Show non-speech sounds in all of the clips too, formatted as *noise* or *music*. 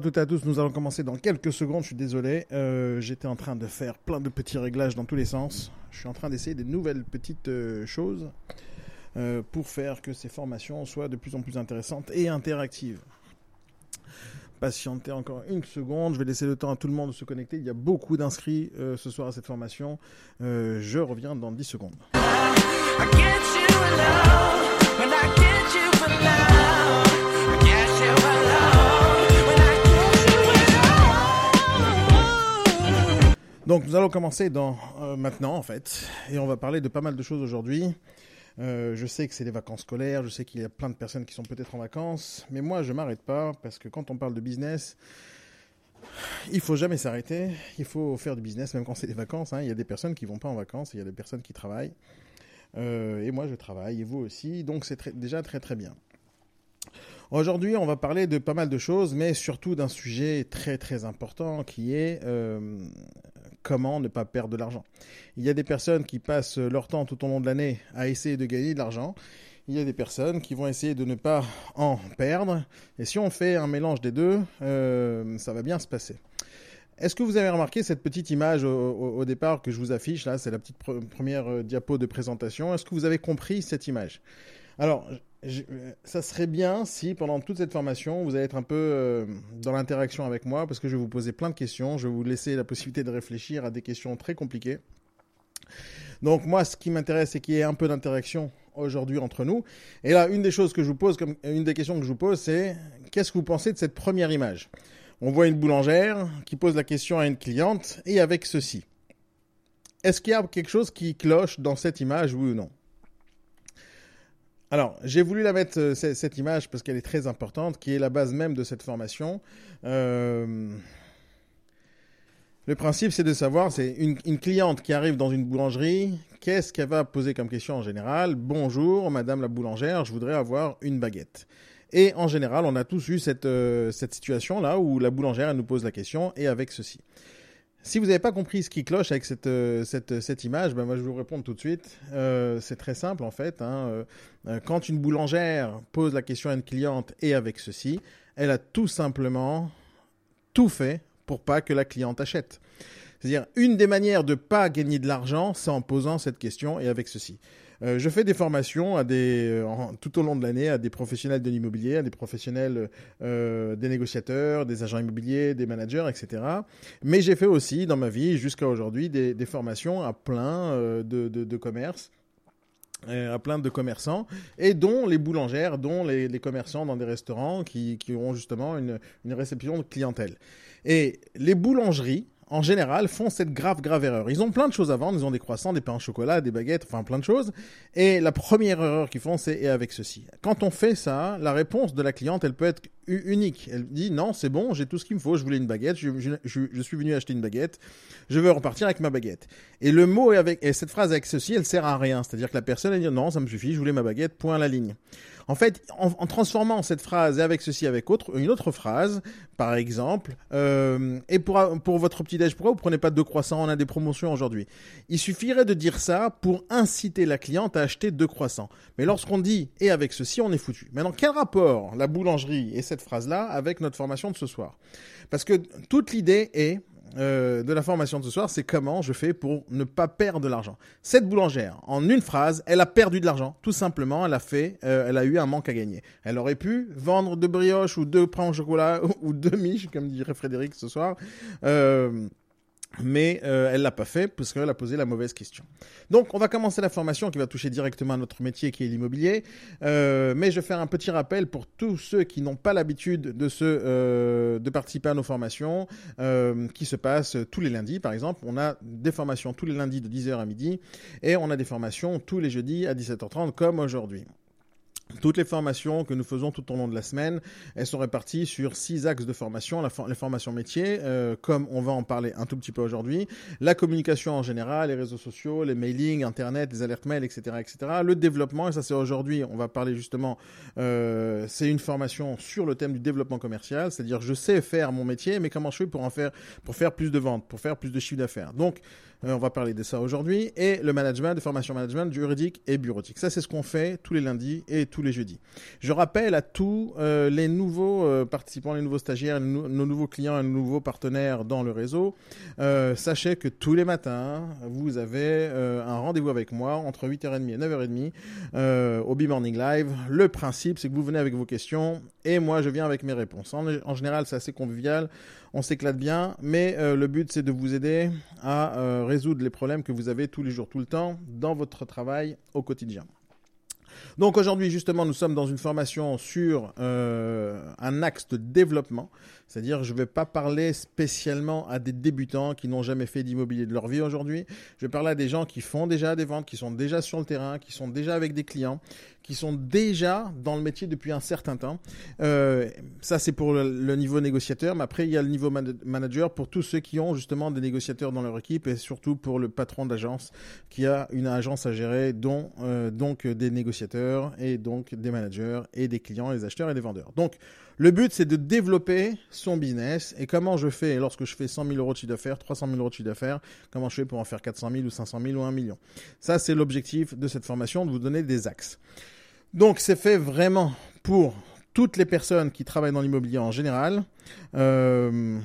À toutes et à tous, nous allons commencer dans quelques secondes, je suis désolé, euh, j'étais en train de faire plein de petits réglages dans tous les sens, je suis en train d'essayer des nouvelles petites euh, choses euh, pour faire que ces formations soient de plus en plus intéressantes et interactives. Patientez encore une seconde, je vais laisser le temps à tout le monde de se connecter, il y a beaucoup d'inscrits ce soir à cette formation, je reviens dans 10 secondes. Donc nous allons commencer dans, euh, maintenant en fait, et on va parler de pas mal de choses aujourd'hui. Euh, je sais que c'est les vacances scolaires, je sais qu'il y a plein de personnes qui sont peut-être en vacances, mais moi je m'arrête pas parce que quand on parle de business, il faut jamais s'arrêter, il faut faire du business même quand c'est les vacances. hein. Il y a des personnes qui vont pas en vacances, il y a des personnes qui travaillent, Euh, et moi je travaille, et vous aussi, donc c'est déjà très très bien. Aujourd'hui, on va parler de pas mal de choses, mais surtout d'un sujet très très important qui est comment ne pas perdre de l'argent. Il y a des personnes qui passent leur temps tout au long de l'année à essayer de gagner de l'argent. Il y a des personnes qui vont essayer de ne pas en perdre. Et si on fait un mélange des deux, euh, ça va bien se passer. Est-ce que vous avez remarqué cette petite image au, départ que je vous affiche là? C'est la petite pre- première euh, diapo de présentation. Est-ce que vous avez compris cette image? Alors, euh, ça serait bien si pendant toute cette formation, vous allez être un peu euh, dans l'interaction avec moi parce que je vais vous poser plein de questions. Je vais vous laisser la possibilité de réfléchir à des questions très compliquées. Donc moi, ce qui m'intéresse, c'est qu'il y ait un peu d'interaction aujourd'hui entre nous. Et là, une des choses que je vous pose, comme une des questions que je vous pose, c'est qu'est-ce que vous pensez de cette première image? On voit une boulangère qui pose la question à une cliente et avec ceci. Est-ce qu'il y a quelque chose qui cloche dans cette image, oui ou non? Alors, j'ai voulu la mettre, euh, cette image, parce qu'elle est très importante, qui est la base même de cette formation. Euh, Le principe, c'est de savoir, c'est une, une cliente qui arrive dans une boulangerie, qu'est-ce qu'elle va poser comme question en général? Bonjour, madame la boulangère, je voudrais avoir une baguette. Et en général, on a tous eu cette, euh, cette situation-là où la boulangère, elle nous pose la question, et avec ceci. Si vous n'avez pas compris ce qui cloche avec cette, euh, cette, cette image, ben moi je vais vous répondre tout de suite. Euh, c'est très simple en fait. hein. Euh, euh, quand une boulangère pose la question à une cliente et avec ceci, elle a tout simplement tout fait pour pas que la cliente achète. C'est-à-dire, une des manières de pas gagner de l'argent, c'est en posant cette question et avec ceci. Euh, je fais des formations euh, tout au long de l'année à des professionnels de l'immobilier, à des professionnels, euh, des négociateurs, des agents immobiliers, des managers, etc. Mais j'ai fait aussi dans ma vie, jusqu'à aujourd'hui, des, formations à plein de, de, commerces à plein de commerçants, et dont les boulangères, dont les, commerçants dans des restaurants qui, qui ont justement une, une réception de clientèle. Et les boulangeries, en général, font cette grave, grave erreur. Ils ont plein de choses à vendre, ils ont des croissants, des pains au chocolat, des baguettes, enfin plein de choses. Et la première erreur qu'ils font, c'est et avec ceci. Quand on fait ça, la réponse de la cliente, elle peut être unique. Elle dit non, c'est bon, j'ai tout ce qu'il me faut, je voulais une baguette, je, suis venu acheter une baguette, je veux repartir avec ma baguette. Et le mot avec, et cette phrase avec ceci, elle sert à rien. C'est-à-dire que la personne, elle dit non, ça me suffit, je voulais ma baguette, point à la ligne. En fait, en, transformant cette phrase et avec ceci, avec autre, une autre phrase, par exemple, euh, et pour, pour votre petit-déj, pourquoi vous prenez pas deux croissants? On a des promotions aujourd'hui. Il suffirait de dire ça pour inciter la cliente à acheter deux croissants. Mais lorsqu'on dit et avec ceci, on est foutu. Maintenant, quel rapport la boulangerie et cette phrase-là avec notre formation de ce soir? Parce que toute l'idée est euh, de la formation de ce soir, c'est comment je fais pour ne pas perdre de l'argent. Cette boulangère, en une phrase, elle a perdu de l'argent. Tout simplement, elle a fait, euh, elle a eu un manque à gagner. Elle aurait pu vendre deux brioches ou deux pains au chocolat *laughs* ou deux miches, comme dirait Frédéric ce soir. Euh, mais euh, elle l'a pas fait parce qu'elle a posé la mauvaise question. Donc, on va commencer la formation qui va toucher directement à notre métier qui est l'immobilier. Euh, mais je vais faire un petit rappel pour tous ceux qui n'ont pas l'habitude de se euh, de participer à nos formations euh, qui se passent tous les lundis. Par exemple, on a des formations tous les lundis de 10h à midi et on a des formations tous les jeudis à 17h30 comme aujourd'hui. Toutes les formations que nous faisons tout au long de la semaine, elles sont réparties sur six axes de formation. La les formations métiers, euh, comme on va en parler un tout petit peu aujourd'hui, la communication en général, les réseaux sociaux, les mailings, Internet, les alertes mail, etc., etc. Le développement, et ça c'est aujourd'hui, on va parler justement, euh, c'est une formation sur le thème du développement commercial, c'est-à-dire je sais faire mon métier, mais comment je fais pour en faire, pour faire plus de ventes, pour faire plus de chiffre d'affaires. Donc, on va parler de ça aujourd'hui. Et le management, de formation management, juridique et bureautique. Ça, c'est ce qu'on fait tous les lundis et tous les jeudis. Je rappelle à tous euh, les nouveaux euh, participants, les nouveaux stagiaires, nos, nouveaux clients et nos nouveaux partenaires dans le réseau, euh, sachez que tous les matins, vous avez euh, un rendez-vous avec moi entre 8h30 et 9h30 euh, au B-Morning Live. Le principe, c'est que vous venez avec vos questions et moi, je viens avec mes réponses. En général, c'est assez convivial, on s'éclate bien, mais euh, le but, c'est de vous aider à euh, résoudre les problèmes que vous avez tous les jours, tout le temps, dans votre travail au quotidien. Donc aujourd'hui, justement, nous sommes dans une formation sur euh, un axe de développement. C'est-à-dire, je ne vais pas parler spécialement à des débutants qui n'ont jamais fait d'immobilier de leur vie aujourd'hui. Je vais parler à des gens qui font déjà des ventes, qui sont déjà sur le terrain, qui sont déjà avec des clients, qui sont déjà dans le métier depuis un certain temps. Euh, ça, c'est pour le, niveau négociateur. Mais après, il y a le niveau man- manager pour tous ceux qui ont justement des négociateurs dans leur équipe et surtout pour le patron d'agence qui a une agence à gérer, dont euh, donc des négociateurs et donc des managers et des clients, des acheteurs et des vendeurs. Donc, le but, c'est de développer son business. Et comment je fais lorsque je fais 100 000 euros de chiffre d'affaires, 300 000 euros de chiffre d'affaires, comment je fais pour en faire 400 000 ou 500 000 ou 1 million? Ça, c'est l'objectif de cette formation, de vous donner des axes. Donc, c'est fait vraiment pour toutes les personnes qui travaillent dans l'immobilier en général. Euh,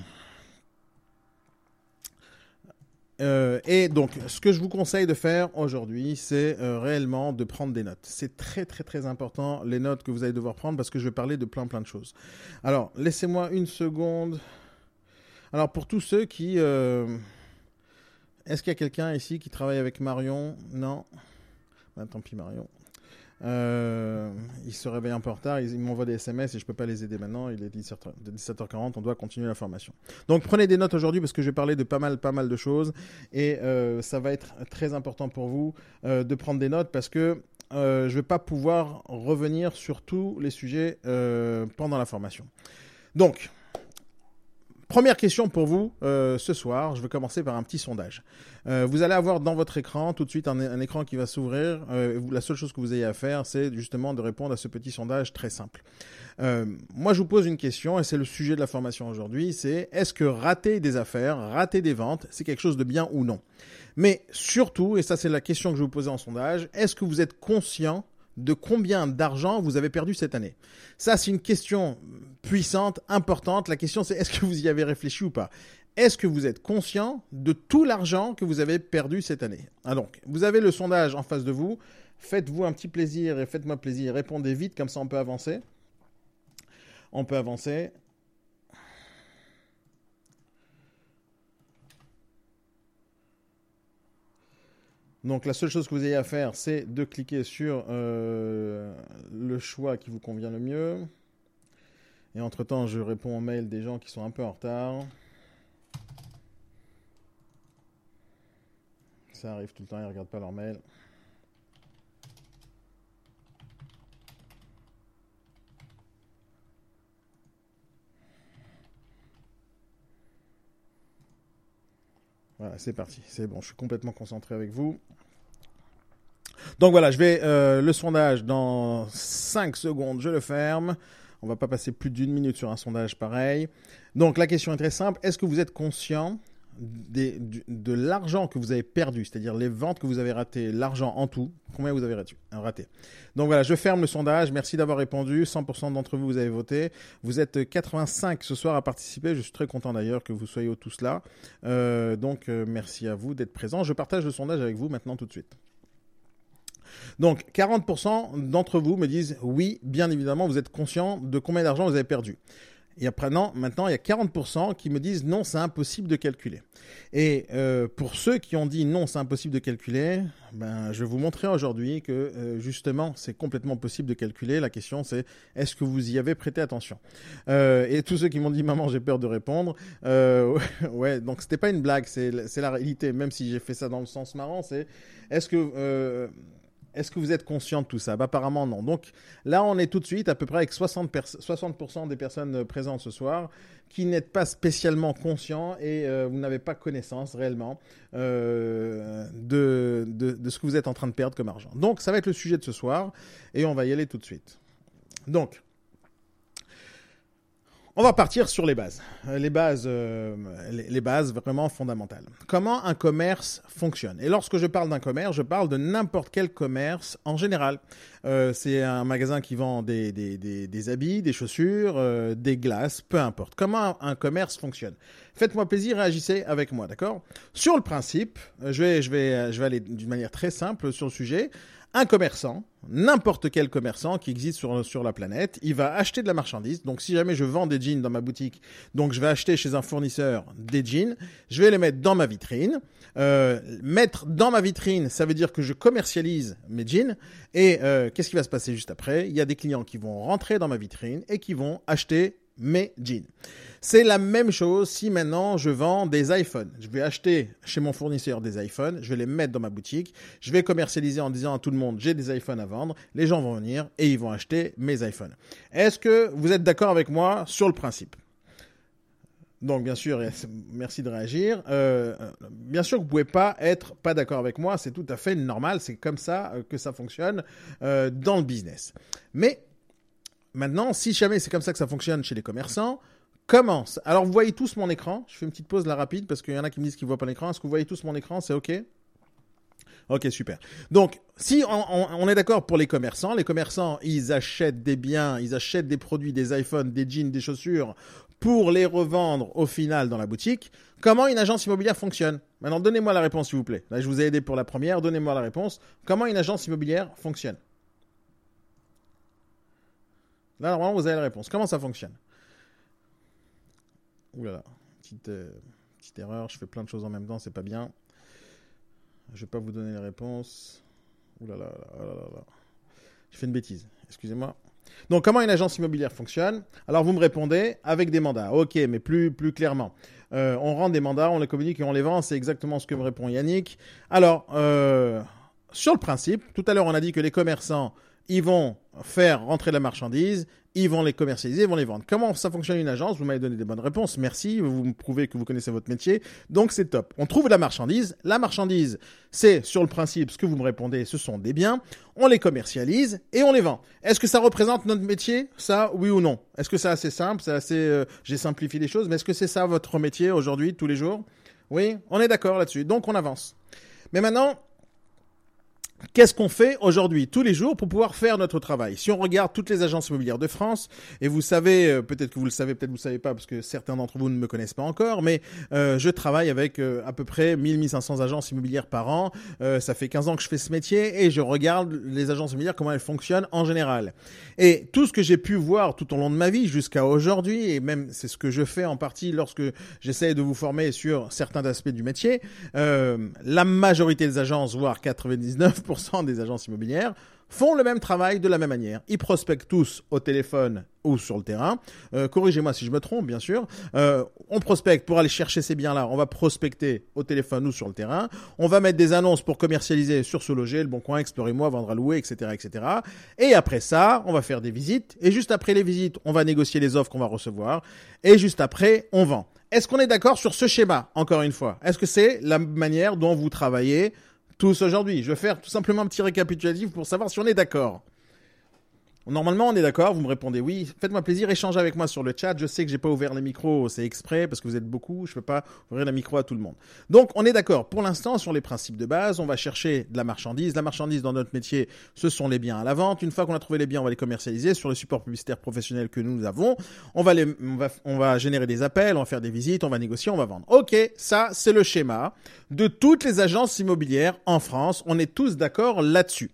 euh, et donc, ce que je vous conseille de faire aujourd'hui, c'est euh, réellement de prendre des notes. C'est très très très important les notes que vous allez devoir prendre parce que je vais parler de plein plein de choses. Alors, laissez-moi une seconde. Alors, pour tous ceux qui... Est-ce qu'il y a quelqu'un ici qui travaille avec Marion? Non? Ben, Tant pis Marion. Euh, il se réveille un peu en retard, il, m'envoie des SMS et je peux pas les aider maintenant. Il est 17h, de 17h40, on doit continuer la formation. Donc prenez des notes aujourd'hui parce que je vais parler de pas mal, pas mal de choses et euh, ça va être très important pour vous euh, de prendre des notes parce que euh, je vais pas pouvoir revenir sur tous les sujets pendant la formation. Donc, Première question pour vous euh, ce soir. Je vais commencer par un petit sondage. Euh, vous allez avoir dans votre écran tout de suite un, écran qui va s'ouvrir. Euh, la seule chose que vous ayez à faire, c'est justement de répondre à ce petit sondage très simple. Moi, je vous pose une question et c'est le sujet de la formation aujourd'hui. C'est est-ce que rater des affaires, rater des ventes, c'est quelque chose de bien ou non? Mais surtout, et ça c'est la question que je vous poser en sondage, est-ce que vous êtes conscient de combien d'argent vous avez perdu cette année Ça, c'est une question puissante, importante. La question, c'est est-ce que vous y avez réfléchi ou pas? Est-ce que vous êtes conscient de tout l'argent que vous avez perdu cette année? Ah Donc, vous avez le sondage en face de vous. Faites-vous un petit plaisir et faites-moi plaisir. Répondez vite, comme ça on peut avancer. On peut avancer. Donc la seule chose que vous ayez à faire, c'est de cliquer sur euh, le choix qui vous convient le mieux. Et entre-temps, je réponds aux mails des gens qui sont un peu en retard. Ça arrive tout le temps, ils ne regardent pas leurs mails. Voilà, c'est parti. C'est bon, je suis complètement concentré avec vous. Donc voilà, je vais euh, le sondage dans 5 secondes, je le ferme. On va pas passer plus d'une minute sur un sondage pareil. Donc la question est très simple. Est-ce que vous êtes conscient de l'argent que vous avez perdu, c'est-à-dire les ventes que vous avez ratées, l'argent en tout, combien vous avez raté Donc voilà, je ferme le sondage. Merci d'avoir répondu. 100% d'entre vous, vous avez voté. Vous êtes 85 ce soir à participer. Je suis très content d'ailleurs que vous soyez tous là. Euh, donc euh, merci à vous d'être présents. Je partage le sondage avec vous maintenant tout de suite. Donc 40% d'entre vous me disent oui, bien évidemment, vous êtes conscient de combien d'argent vous avez perdu. Et après, non, maintenant, il y a 40% qui me disent non, c'est impossible de calculer. Et euh, pour ceux qui ont dit non, c'est impossible de calculer, ben, je vais vous montrer aujourd'hui que euh, justement, c'est complètement possible de calculer. La question, c'est est-ce que vous y avez prêté attention? Euh, Et tous ceux qui m'ont dit maman, j'ai peur de répondre, *laughs* ouais, donc c'était pas une blague, c'est la réalité. Même si j'ai fait ça dans le sens marrant, c'est est-ce que est-ce que vous êtes conscient de tout ça? Bah, Apparemment non. Donc là, on est tout de suite à peu près avec 60%, pers 60 des personnes euh, présentes ce soir qui n'êtes pas spécialement conscients et euh, vous n'avez pas connaissance réellement euh, de, de, de ce que vous êtes en train de perdre comme argent. Donc ça va être le sujet de ce soir et on va y aller tout de suite. Donc, On va partir sur les bases. Euh, Les bases, euh, les, bases vraiment fondamentales. Comment un commerce fonctionne? Et lorsque je parle d'un commerce, je parle de n'importe quel commerce en général. Euh, c'est un magasin qui vend des, des, des, habits, des chaussures, des glaces, peu importe. Comment un, commerce fonctionne? Faites-moi plaisir, réagissez avec moi, d'accord? Sur le principe, je vais, je, vais, je vais aller d'une manière très simple sur le sujet. Un commerçant, n'importe quel commerçant qui existe sur, sur la planète, il va acheter de la marchandise. Donc si jamais je vends des jeans dans ma boutique, donc je vais acheter chez un fournisseur des jeans, je vais les mettre dans ma vitrine. Euh, mettre dans ma vitrine, ça veut dire que je commercialise mes jeans. Et euh, qu'est-ce qui va se passer juste après? Il y a des clients qui vont rentrer dans ma vitrine et qui vont acheter mes jeans. C'est la même chose si maintenant je vends des iPhones. Je vais acheter chez mon fournisseur des iPhones, je vais les mettre dans ma boutique, je vais commercialiser en disant à tout le monde j'ai des iPhones à vendre, les gens vont venir et ils vont acheter mes iPhones. Est-ce que vous êtes d'accord avec moi sur le principe? Donc bien sûr, merci de réagir. Euh, euh, bien sûr, vous pouvez pas être pas d'accord avec moi, c'est tout à fait normal, c'est comme ça euh, que ça fonctionne dans le business. Mais Maintenant, si jamais c'est comme ça que ça fonctionne chez les commerçants, commence. Alors, vous voyez tous mon écran. Je fais une petite pause là rapide parce qu'il y en a qui me disent qu'ils voient pas l'écran. Est-ce que vous voyez tous mon écran? C'est OK? Ok, super. Donc, si on, on- on est d'accord pour les commerçants, les commerçants, ils achètent des biens, ils achètent des produits, des iPhones, des jeans, des chaussures pour les revendre au final dans la boutique. Comment une agence immobilière fonctionne? Maintenant, donnez-moi la réponse, s'il vous plaît. Là, je vous ai aidé pour la première. Donnez-moi la réponse. Comment une agence immobilière fonctionne? Là, normalement, vous avez la réponse. Comment ça fonctionne? Ouh là là, petite, euh, petite erreur. Je fais plein de choses en même temps, c'est pas bien. Je vais pas vous donner les réponses. Ouh là là, là, là là. J'ai fait une bêtise. Excusez-moi. Donc, comment une agence immobilière fonctionne? Alors, vous me répondez avec des mandats. Ok, mais plus, plus clairement. Euh, on rend des mandats, on les communique et on les vend. C'est exactement ce que me répond Yannick. Alors, euh, sur le principe, tout à l'heure, on a dit que les commerçants, ils vont faire rentrer la marchandise, ils vont les commercialiser, ils vont les vendre. Comment ça fonctionne une agence? Vous m'avez donné des bonnes réponses, merci, vous me prouvez que vous connaissez votre métier, donc c'est top. On trouve la marchandise, la marchandise, c'est sur le principe, ce que vous me répondez, ce sont des biens, on les commercialise et on les vend. Est-ce que ça représente notre métier? Ça, oui ou non? Est-ce que c'est assez simple? C'est assez, euh, j'ai simplifié les choses, mais est-ce que c'est ça votre métier aujourd'hui, tous les jours? Oui, on est d'accord là-dessus, donc on avance. Mais maintenant, Qu'est-ce qu'on fait aujourd'hui, tous les jours, pour pouvoir faire notre travail? Si on regarde toutes les agences immobilières de France, et vous savez, euh, peut-être que vous le savez, peut-être que vous le savez pas, parce que certains d'entre vous ne me connaissent pas encore, mais euh, je travaille avec euh, à peu près 1000-1500 agences immobilières par an. Euh, ça fait 15 ans que je fais ce métier, et je regarde les agences immobilières, comment elles fonctionnent en général. Et tout ce que j'ai pu voir tout au long de ma vie, jusqu'à aujourd'hui, et même c'est ce que je fais en partie lorsque j'essaie de vous former sur certains aspects du métier, euh, la majorité des agences, voire 99% des agences immobilières, font le même travail de la même manière. Ils prospectent tous au téléphone ou sur le terrain. Euh, Corrigez-moi si je me trompe, bien sûr. Euh, on prospecte pour aller chercher ces biens-là. On va prospecter au téléphone ou sur le terrain. On va mettre des annonces pour commercialiser sur ce loger, le bon coin, explorez-moi, vendre à louer, etc., etc. Et après ça, on va faire des visites. Et juste après les visites, on va négocier les offres qu'on va recevoir. Et juste après, on vend. Est-ce qu'on est d'accord sur ce schéma, encore une fois? Est-ce que c'est la manière dont vous travaillez tous aujourd'hui Je vais faire tout simplement un petit récapitulatif pour savoir si on est d'accord. Normalement, on est d'accord, vous me répondez oui. Faites-moi plaisir, échangez avec moi sur le chat. Je sais que j'ai pas ouvert les micros, c'est exprès parce que vous êtes beaucoup, je peux pas ouvrir le micro à tout le monde. Donc, on est d'accord. Pour l'instant, sur les principes de base, on va chercher de la marchandise. La marchandise dans notre métier, ce sont les biens à la vente. Une fois qu'on a trouvé les biens, on va les commercialiser sur les supports publicitaires professionnels que nous avons. On va les, on va, on va générer des appels, on va faire des visites, on va négocier, on va vendre. Ok, ça, c'est le schéma de toutes les agences immobilières en France. On est tous d'accord là-dessus.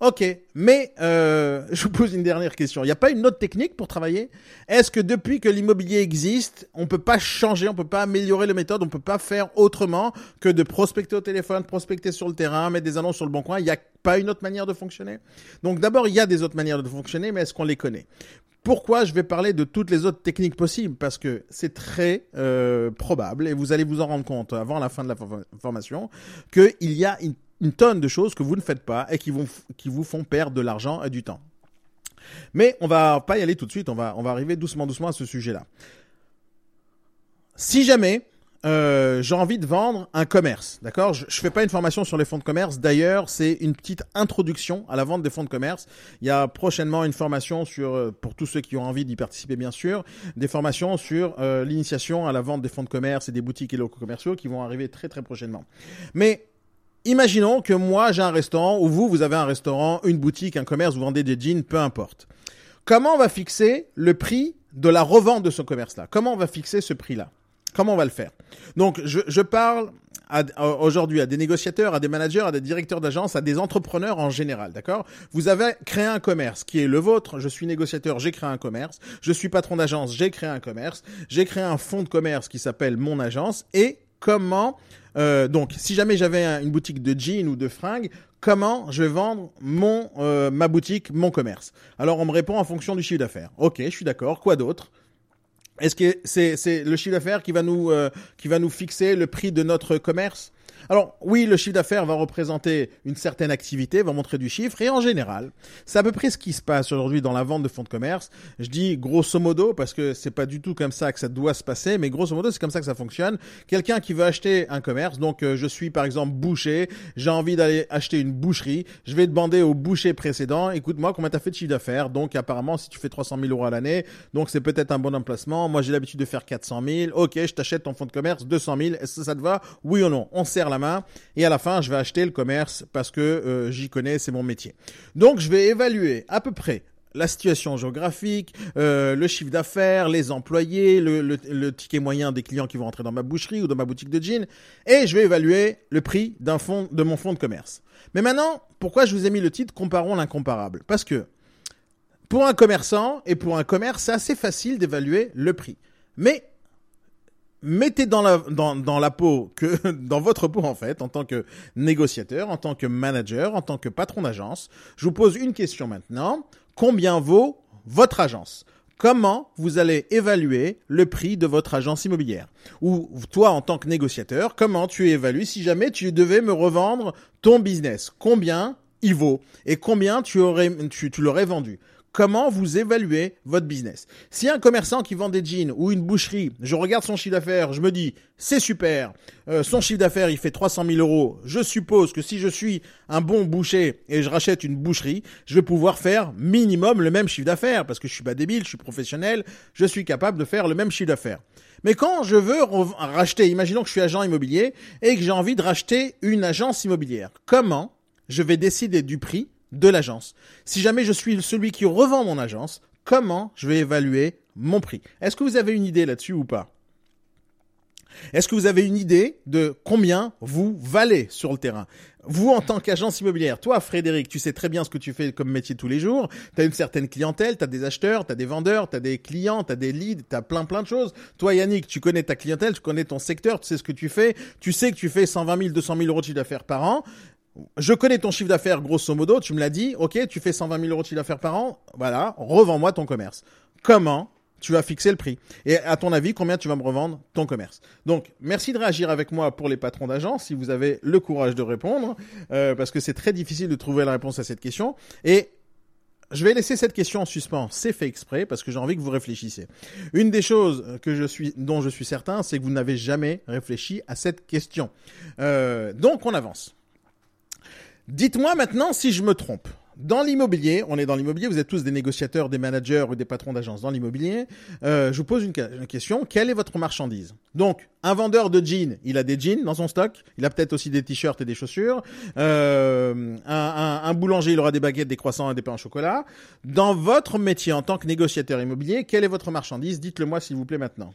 Ok, mais euh, *laughs* je vous pose une dernière question. Il n'y a pas une autre technique pour travailler? Est-ce que depuis que l'immobilier existe, on peut pas changer, on peut pas améliorer la méthode, on peut pas faire autrement que de prospecter au téléphone, prospecter sur le terrain, mettre des annonces sur le bon coin? Il n'y a pas une autre manière de fonctionner? Donc d'abord, il y a des autres manières de fonctionner, mais est-ce qu'on les connaît? Pourquoi je vais parler de toutes les autres techniques possibles? Parce que c'est très euh, probable, et vous allez vous en rendre compte avant la fin de la for- formation, qu'il y a une, une tonne de choses que vous ne faites pas et qui, vont, qui vous font perdre de l'argent et du temps. Mais on va pas y aller tout de suite, on va, on va arriver doucement, doucement à ce sujet-là. Si jamais euh, j'ai envie de vendre un commerce, d'accord? Je, je fais pas une formation sur les fonds de commerce. D'ailleurs, c'est une petite introduction à la vente des fonds de commerce. Il y a prochainement une formation sur, euh, pour tous ceux qui ont envie d'y participer, bien sûr, des formations sur euh, l'initiation à la vente des fonds de commerce et des boutiques et locaux commerciaux qui vont arriver très très prochainement. Mais Imaginons que moi j'ai un restaurant ou vous vous avez un restaurant, une boutique, un commerce, vous vendez des jeans, peu importe. Comment on va fixer le prix de la revente de ce commerce-là? Comment on va fixer ce prix-là? Comment on va le faire? Donc je, parle aujourd'hui à des négociateurs, à des managers, à des directeurs d'agence, à des entrepreneurs en général, d'accord? Vous avez créé un commerce qui est le vôtre. Je suis négociateur, j'ai créé un commerce. Je suis patron d'agence, j'ai créé un commerce. J'ai créé un fonds de commerce qui s'appelle mon agence. Et comment euh, donc, si jamais j'avais un- une boutique de jeans ou de fringues, comment je vais vendre mon euh, ma boutique, mon commerce? Alors, on me répond en fonction du chiffre d'affaires. Ok, je suis d'accord. Quoi d'autre? Est-ce que c'est c'est le chiffre d'affaires qui va nous euh, qui va nous fixer le prix de notre commerce? Alors oui, le chiffre d'affaires va représenter une certaine activité, va montrer du chiffre, et en général, c'est à peu près ce qui se passe aujourd'hui dans la vente de fonds de commerce. Je dis grosso modo parce que c'est pas du tout comme ça que ça doit se passer, mais grosso modo c'est comme ça que ça fonctionne. Quelqu'un qui veut acheter un commerce, donc euh, je suis par exemple boucher, j'ai envie d'aller acheter une boucherie, je vais demander au boucher précédent, écoute-moi combien t'as fait de chiffre d'affaires, donc apparemment si tu fais 300 000 euros à l'année, donc c'est peut-être un bon emplacement. Moi j'ai l'habitude de faire 400 000, ok, je t'achète ton fonds de commerce 200 000, est-ce que ça te va? Oui ou non? On serre main et à la fin je vais acheter le commerce parce que euh, j'y connais, c'est mon métier. Donc je vais évaluer à peu près la situation géographique, euh, le chiffre d'affaires, les employés, le, le- ticket moyen des clients qui vont rentrer dans ma boucherie ou dans ma boutique de jeans, et je vais évaluer le prix d'un fonds de mon fonds de commerce. Mais maintenant, pourquoi je vous ai mis le titre Comparons l'incomparable? Parce que pour un commerçant et pour un commerce, c'est assez facile d'évaluer le prix. Mais mettez dans la, dans, dans la peau que, *laughs* dans votre peau en fait, en tant que négociateur, en tant que manager, en tant que patron d'agence, je vous pose une question maintenant. Combien vaut votre agence? Comment vous allez évaluer le prix de votre agence immobilière? Ou toi, en tant que négociateur, comment tu évalues si jamais tu devais me revendre ton business? Combien il vaut? Et combien tu aurais tu, tu l'aurais vendu? Comment vous évaluez votre business Si un commerçant qui vend des jeans ou une boucherie, je regarde son chiffre d'affaires, je me dis c'est super, euh, son chiffre d'affaires il fait 300 000 euros. Je suppose que si je suis un bon boucher et je rachète une boucherie, je vais pouvoir faire minimum le même chiffre d'affaires parce que je suis pas débile, je suis professionnel, je suis capable de faire le même chiffre d'affaires. Mais quand je veux racheter, imaginons que je suis agent immobilier et que j'ai envie de racheter une agence immobilière, comment je vais décider du prix de l'agence. Si jamais je suis celui qui revend mon agence, comment je vais évaluer mon prix? Est-ce que vous avez une idée là-dessus ou pas? Est-ce que vous avez une idée de combien vous valez sur le terrain? Vous, en tant qu'agence immobilière, toi, Frédéric, tu sais très bien ce que tu fais comme métier tous les jours. Tu as une certaine clientèle, tu as des acheteurs, tu as des vendeurs, tu as des clients, tu as des leads, tu as plein plein de choses. Toi, Yannick, tu connais ta clientèle, tu connais ton secteur, tu sais ce que tu fais. Tu sais que tu fais 120 000, 200 000 euros de chiffre d'affaires par an. Je connais ton chiffre d'affaires grosso modo, tu me l'as dit, ok, tu fais 120 000 euros de chiffre d'affaires par an, voilà, revends-moi ton commerce. Comment tu vas fixer le prix? Et à ton avis, combien tu vas me revendre ton commerce? Donc, merci de réagir avec moi pour les patrons d'agence, si vous avez le courage de répondre, euh, parce que c'est très difficile de trouver la réponse à cette question. Et je vais laisser cette question en suspens. C'est fait exprès parce que j'ai envie que vous réfléchissiez. Une des choses que je suis, dont je suis certain, c'est que vous n'avez jamais réfléchi à cette question. Euh, donc, on avance. Dites-moi maintenant si je me trompe. Dans l'immobilier, on est dans l'immobilier, vous êtes tous des négociateurs, des managers ou des patrons d'agence dans l'immobilier. Euh, je vous pose une, question. Quelle est votre marchandise? Donc, un vendeur de jeans, il a des jeans dans son stock. Il a peut-être aussi des t-shirts et des chaussures. Euh, un boulanger, il aura des baguettes, des croissants et des pains au chocolat. Dans votre métier en tant que négociateur immobilier, quelle est votre marchandise? Dites-le moi s'il vous plaît maintenant.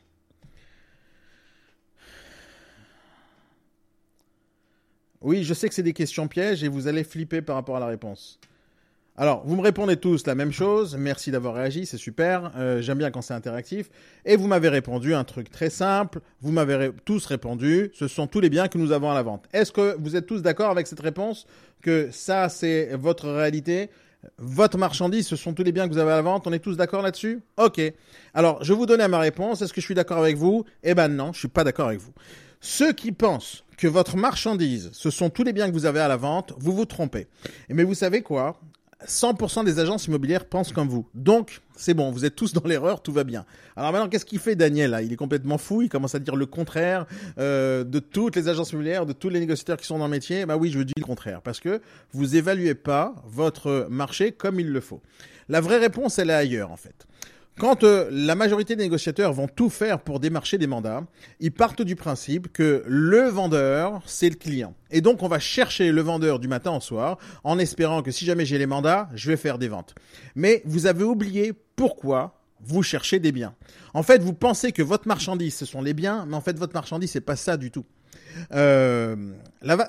Oui, je sais que c'est des questions pièges et vous allez flipper par rapport à la réponse. Alors, vous me répondez tous la même chose. Merci d'avoir réagi, c'est super. Euh, J'aime bien quand c'est interactif. Et vous m'avez répondu un truc très simple. Vous m'avez tous répondu. Ce sont tous les biens que nous avons à la vente. Est-ce que vous êtes tous d'accord avec cette réponse que ça, c'est votre réalité? Votre marchandise, ce sont tous les biens que vous avez à la vente. On est tous d'accord là-dessus? Ok. Alors, je vous donne ma réponse. Est-ce que je suis d'accord avec vous? Eh ben non, je suis pas d'accord avec vous. Ceux qui pensent que votre marchandise, ce sont tous les biens que vous avez à la vente, vous vous trompez. Mais vous savez quoi? 100% des agences immobilières pensent comme vous. Donc, c'est bon, vous êtes tous dans l'erreur, tout va bien. Alors maintenant, qu'est-ce qu'il fait Daniel là? Il est complètement fou, il commence à dire le contraire euh, de toutes les agences immobilières, de tous les négociateurs qui sont dans le métier. Bah oui, je dis le contraire, parce que vous évaluez pas votre marché comme il le faut. La vraie réponse, elle est ailleurs en fait. Quand euh, la majorité des négociateurs vont tout faire pour démarcher des mandats, ils partent du principe que le vendeur, c'est le client. Et donc, on va chercher le vendeur du matin au soir en espérant que si jamais j'ai les mandats, je vais faire des ventes. Mais vous avez oublié pourquoi vous cherchez des biens. En fait, vous pensez que votre marchandise, ce sont les biens, mais en fait, votre marchandise, c'est pas ça du tout. Euh,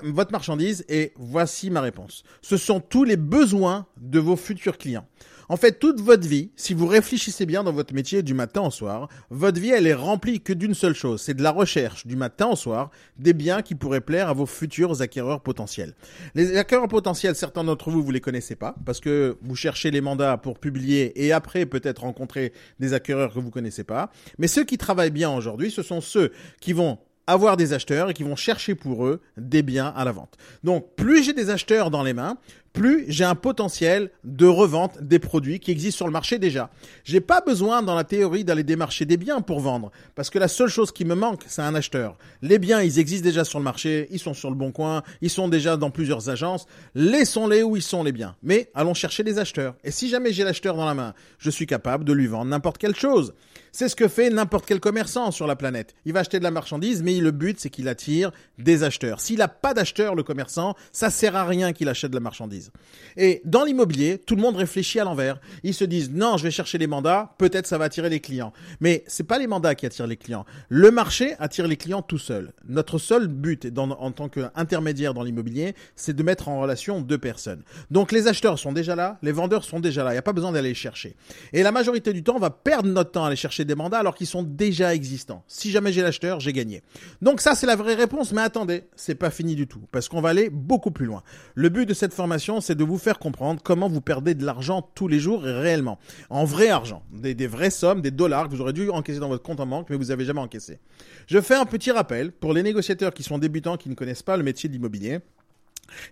votre marchandise, et voici ma réponse. Ce sont tous les besoins de vos futurs clients. En fait, toute votre vie, si vous réfléchissez bien dans votre métier du matin au soir, votre vie, elle est remplie que d'une seule chose. C'est de la recherche du matin au soir des biens qui pourraient plaire à vos futurs acquéreurs potentiels. Les acquéreurs potentiels, certains d'entre vous, vous les connaissez pas parce que vous cherchez les mandats pour publier et après peut-être rencontrer des acquéreurs que vous connaissez pas. Mais ceux qui travaillent bien aujourd'hui, ce sont ceux qui vont avoir des acheteurs et qui vont chercher pour eux des biens à la vente. Donc, plus j'ai des acheteurs dans les mains, plus j'ai un potentiel de revente des produits qui existent sur le marché déjà. J'ai pas besoin dans la théorie d'aller démarcher des biens pour vendre parce que la seule chose qui me manque, c'est un acheteur. Les biens, ils existent déjà sur le marché, ils sont sur le bon coin, ils sont déjà dans plusieurs agences. Laissons-les où ils sont les biens. Mais allons chercher des acheteurs. Et si jamais j'ai l'acheteur dans la main, je suis capable de lui vendre n'importe quelle chose. C'est ce que fait n'importe quel commerçant sur la planète. Il va acheter de la marchandise, mais le but, c'est qu'il attire des acheteurs. S'il n'a pas d'acheteurs, le commerçant, ça sert à rien qu'il achète de la marchandise. Et dans l'immobilier, tout le monde réfléchit à l'envers. Ils se disent, non, je vais chercher les mandats, peut-être ça va attirer les clients. Mais c'est pas les mandats qui attirent les clients. Le marché attire les clients tout seul. Notre seul but en tant qu'intermédiaire dans l'immobilier, c'est de mettre en relation deux personnes. Donc les acheteurs sont déjà là, les vendeurs sont déjà là. Il n'y a pas besoin d'aller les chercher. Et la majorité du temps, on va perdre notre temps à aller chercher des mandats alors qu'ils sont déjà existants. Si jamais j'ai l'acheteur, j'ai gagné. Donc ça, c'est la vraie réponse. Mais attendez, c'est pas fini du tout. Parce qu'on va aller beaucoup plus loin. Le but de cette formation, c'est de vous faire comprendre comment vous perdez de l'argent tous les jours réellement. En vrai argent. Des, des vraies sommes, des dollars que vous aurez dû encaisser dans votre compte en banque, mais vous avez jamais encaissé. Je fais un petit rappel pour les négociateurs qui sont débutants, qui ne connaissent pas le métier de l'immobilier.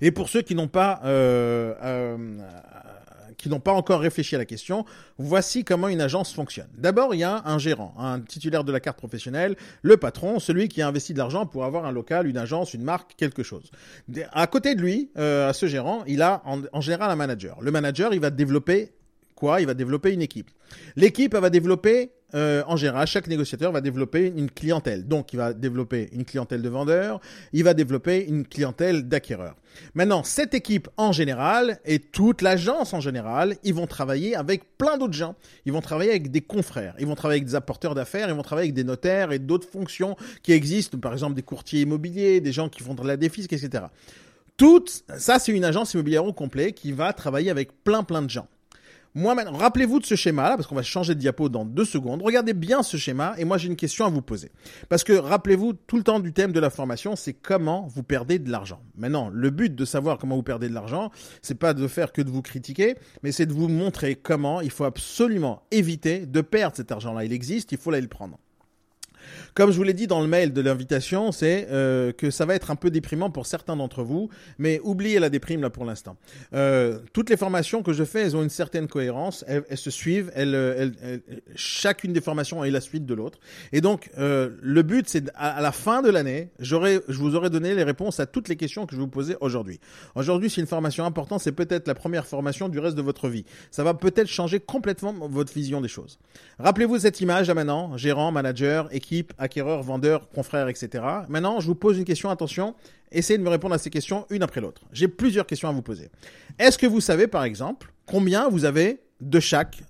Et pour ceux qui n'ont pas euh, euh, qui n'ont pas encore réfléchi à la question, voici comment une agence fonctionne. D'abord, il y a un gérant, un titulaire de la carte professionnelle, le patron, celui qui a investi de l'argent pour avoir un local, une agence, une marque, quelque chose. À côté de lui, euh, à ce gérant, il a en, en général un manager. Le manager, il va développer quoi Il va développer une équipe. L'équipe, va développer, euh, en général, chaque négociateur va développer une clientèle. Donc, il va développer une clientèle de vendeurs, il va développer une clientèle d'acquéreurs. Maintenant, cette équipe en général et toute l'agence en général, ils vont travailler avec plein d'autres gens. Ils vont travailler avec des confrères, ils vont travailler avec des apporteurs d'affaires, ils vont travailler avec des notaires et d'autres fonctions qui existent, par exemple des courtiers immobiliers, des gens qui font de la défisque, etc. Tout ça, c'est une agence immobilière au complet qui va travailler avec plein plein de gens. Moi, maintenant, rappelez-vous de ce schéma-là, parce qu'on va changer de diapo dans deux secondes. Regardez bien ce schéma, et moi, j'ai une question à vous poser. Parce que, rappelez-vous tout le temps du thème de la formation, c'est comment vous perdez de l'argent. Maintenant, le but de savoir comment vous perdez de l'argent, c'est pas de faire que de vous critiquer, mais c'est de vous montrer comment il faut absolument éviter de perdre cet argent-là. Il existe, il faut aller le prendre. Comme je vous l'ai dit dans le mail de l'invitation, c'est euh, que ça va être un peu déprimant pour certains d'entre vous, mais oubliez la déprime là pour l'instant. Euh, toutes les formations que je fais, elles ont une certaine cohérence, elles, se suivent, elles, elles- chacune des formations est la suite de l'autre. Et donc, euh, le but, c'est à, la fin de l'année, je vous aurai donné les réponses à toutes les questions que je vous poser aujourd'hui. Aujourd'hui, c'est une formation importante, c'est peut-être la première formation du reste de votre vie. Ça va peut-être changer complètement votre vision des choses. Rappelez-vous cette image là maintenant, gérant, manager, équipe, acquéreur, vendeur, confrère, etc. Maintenant, je vous pose une question, attention, essayez de me répondre à ces questions une après l'autre. J'ai plusieurs questions à vous poser. Est-ce que vous savez, par exemple, combien vous avez de chaque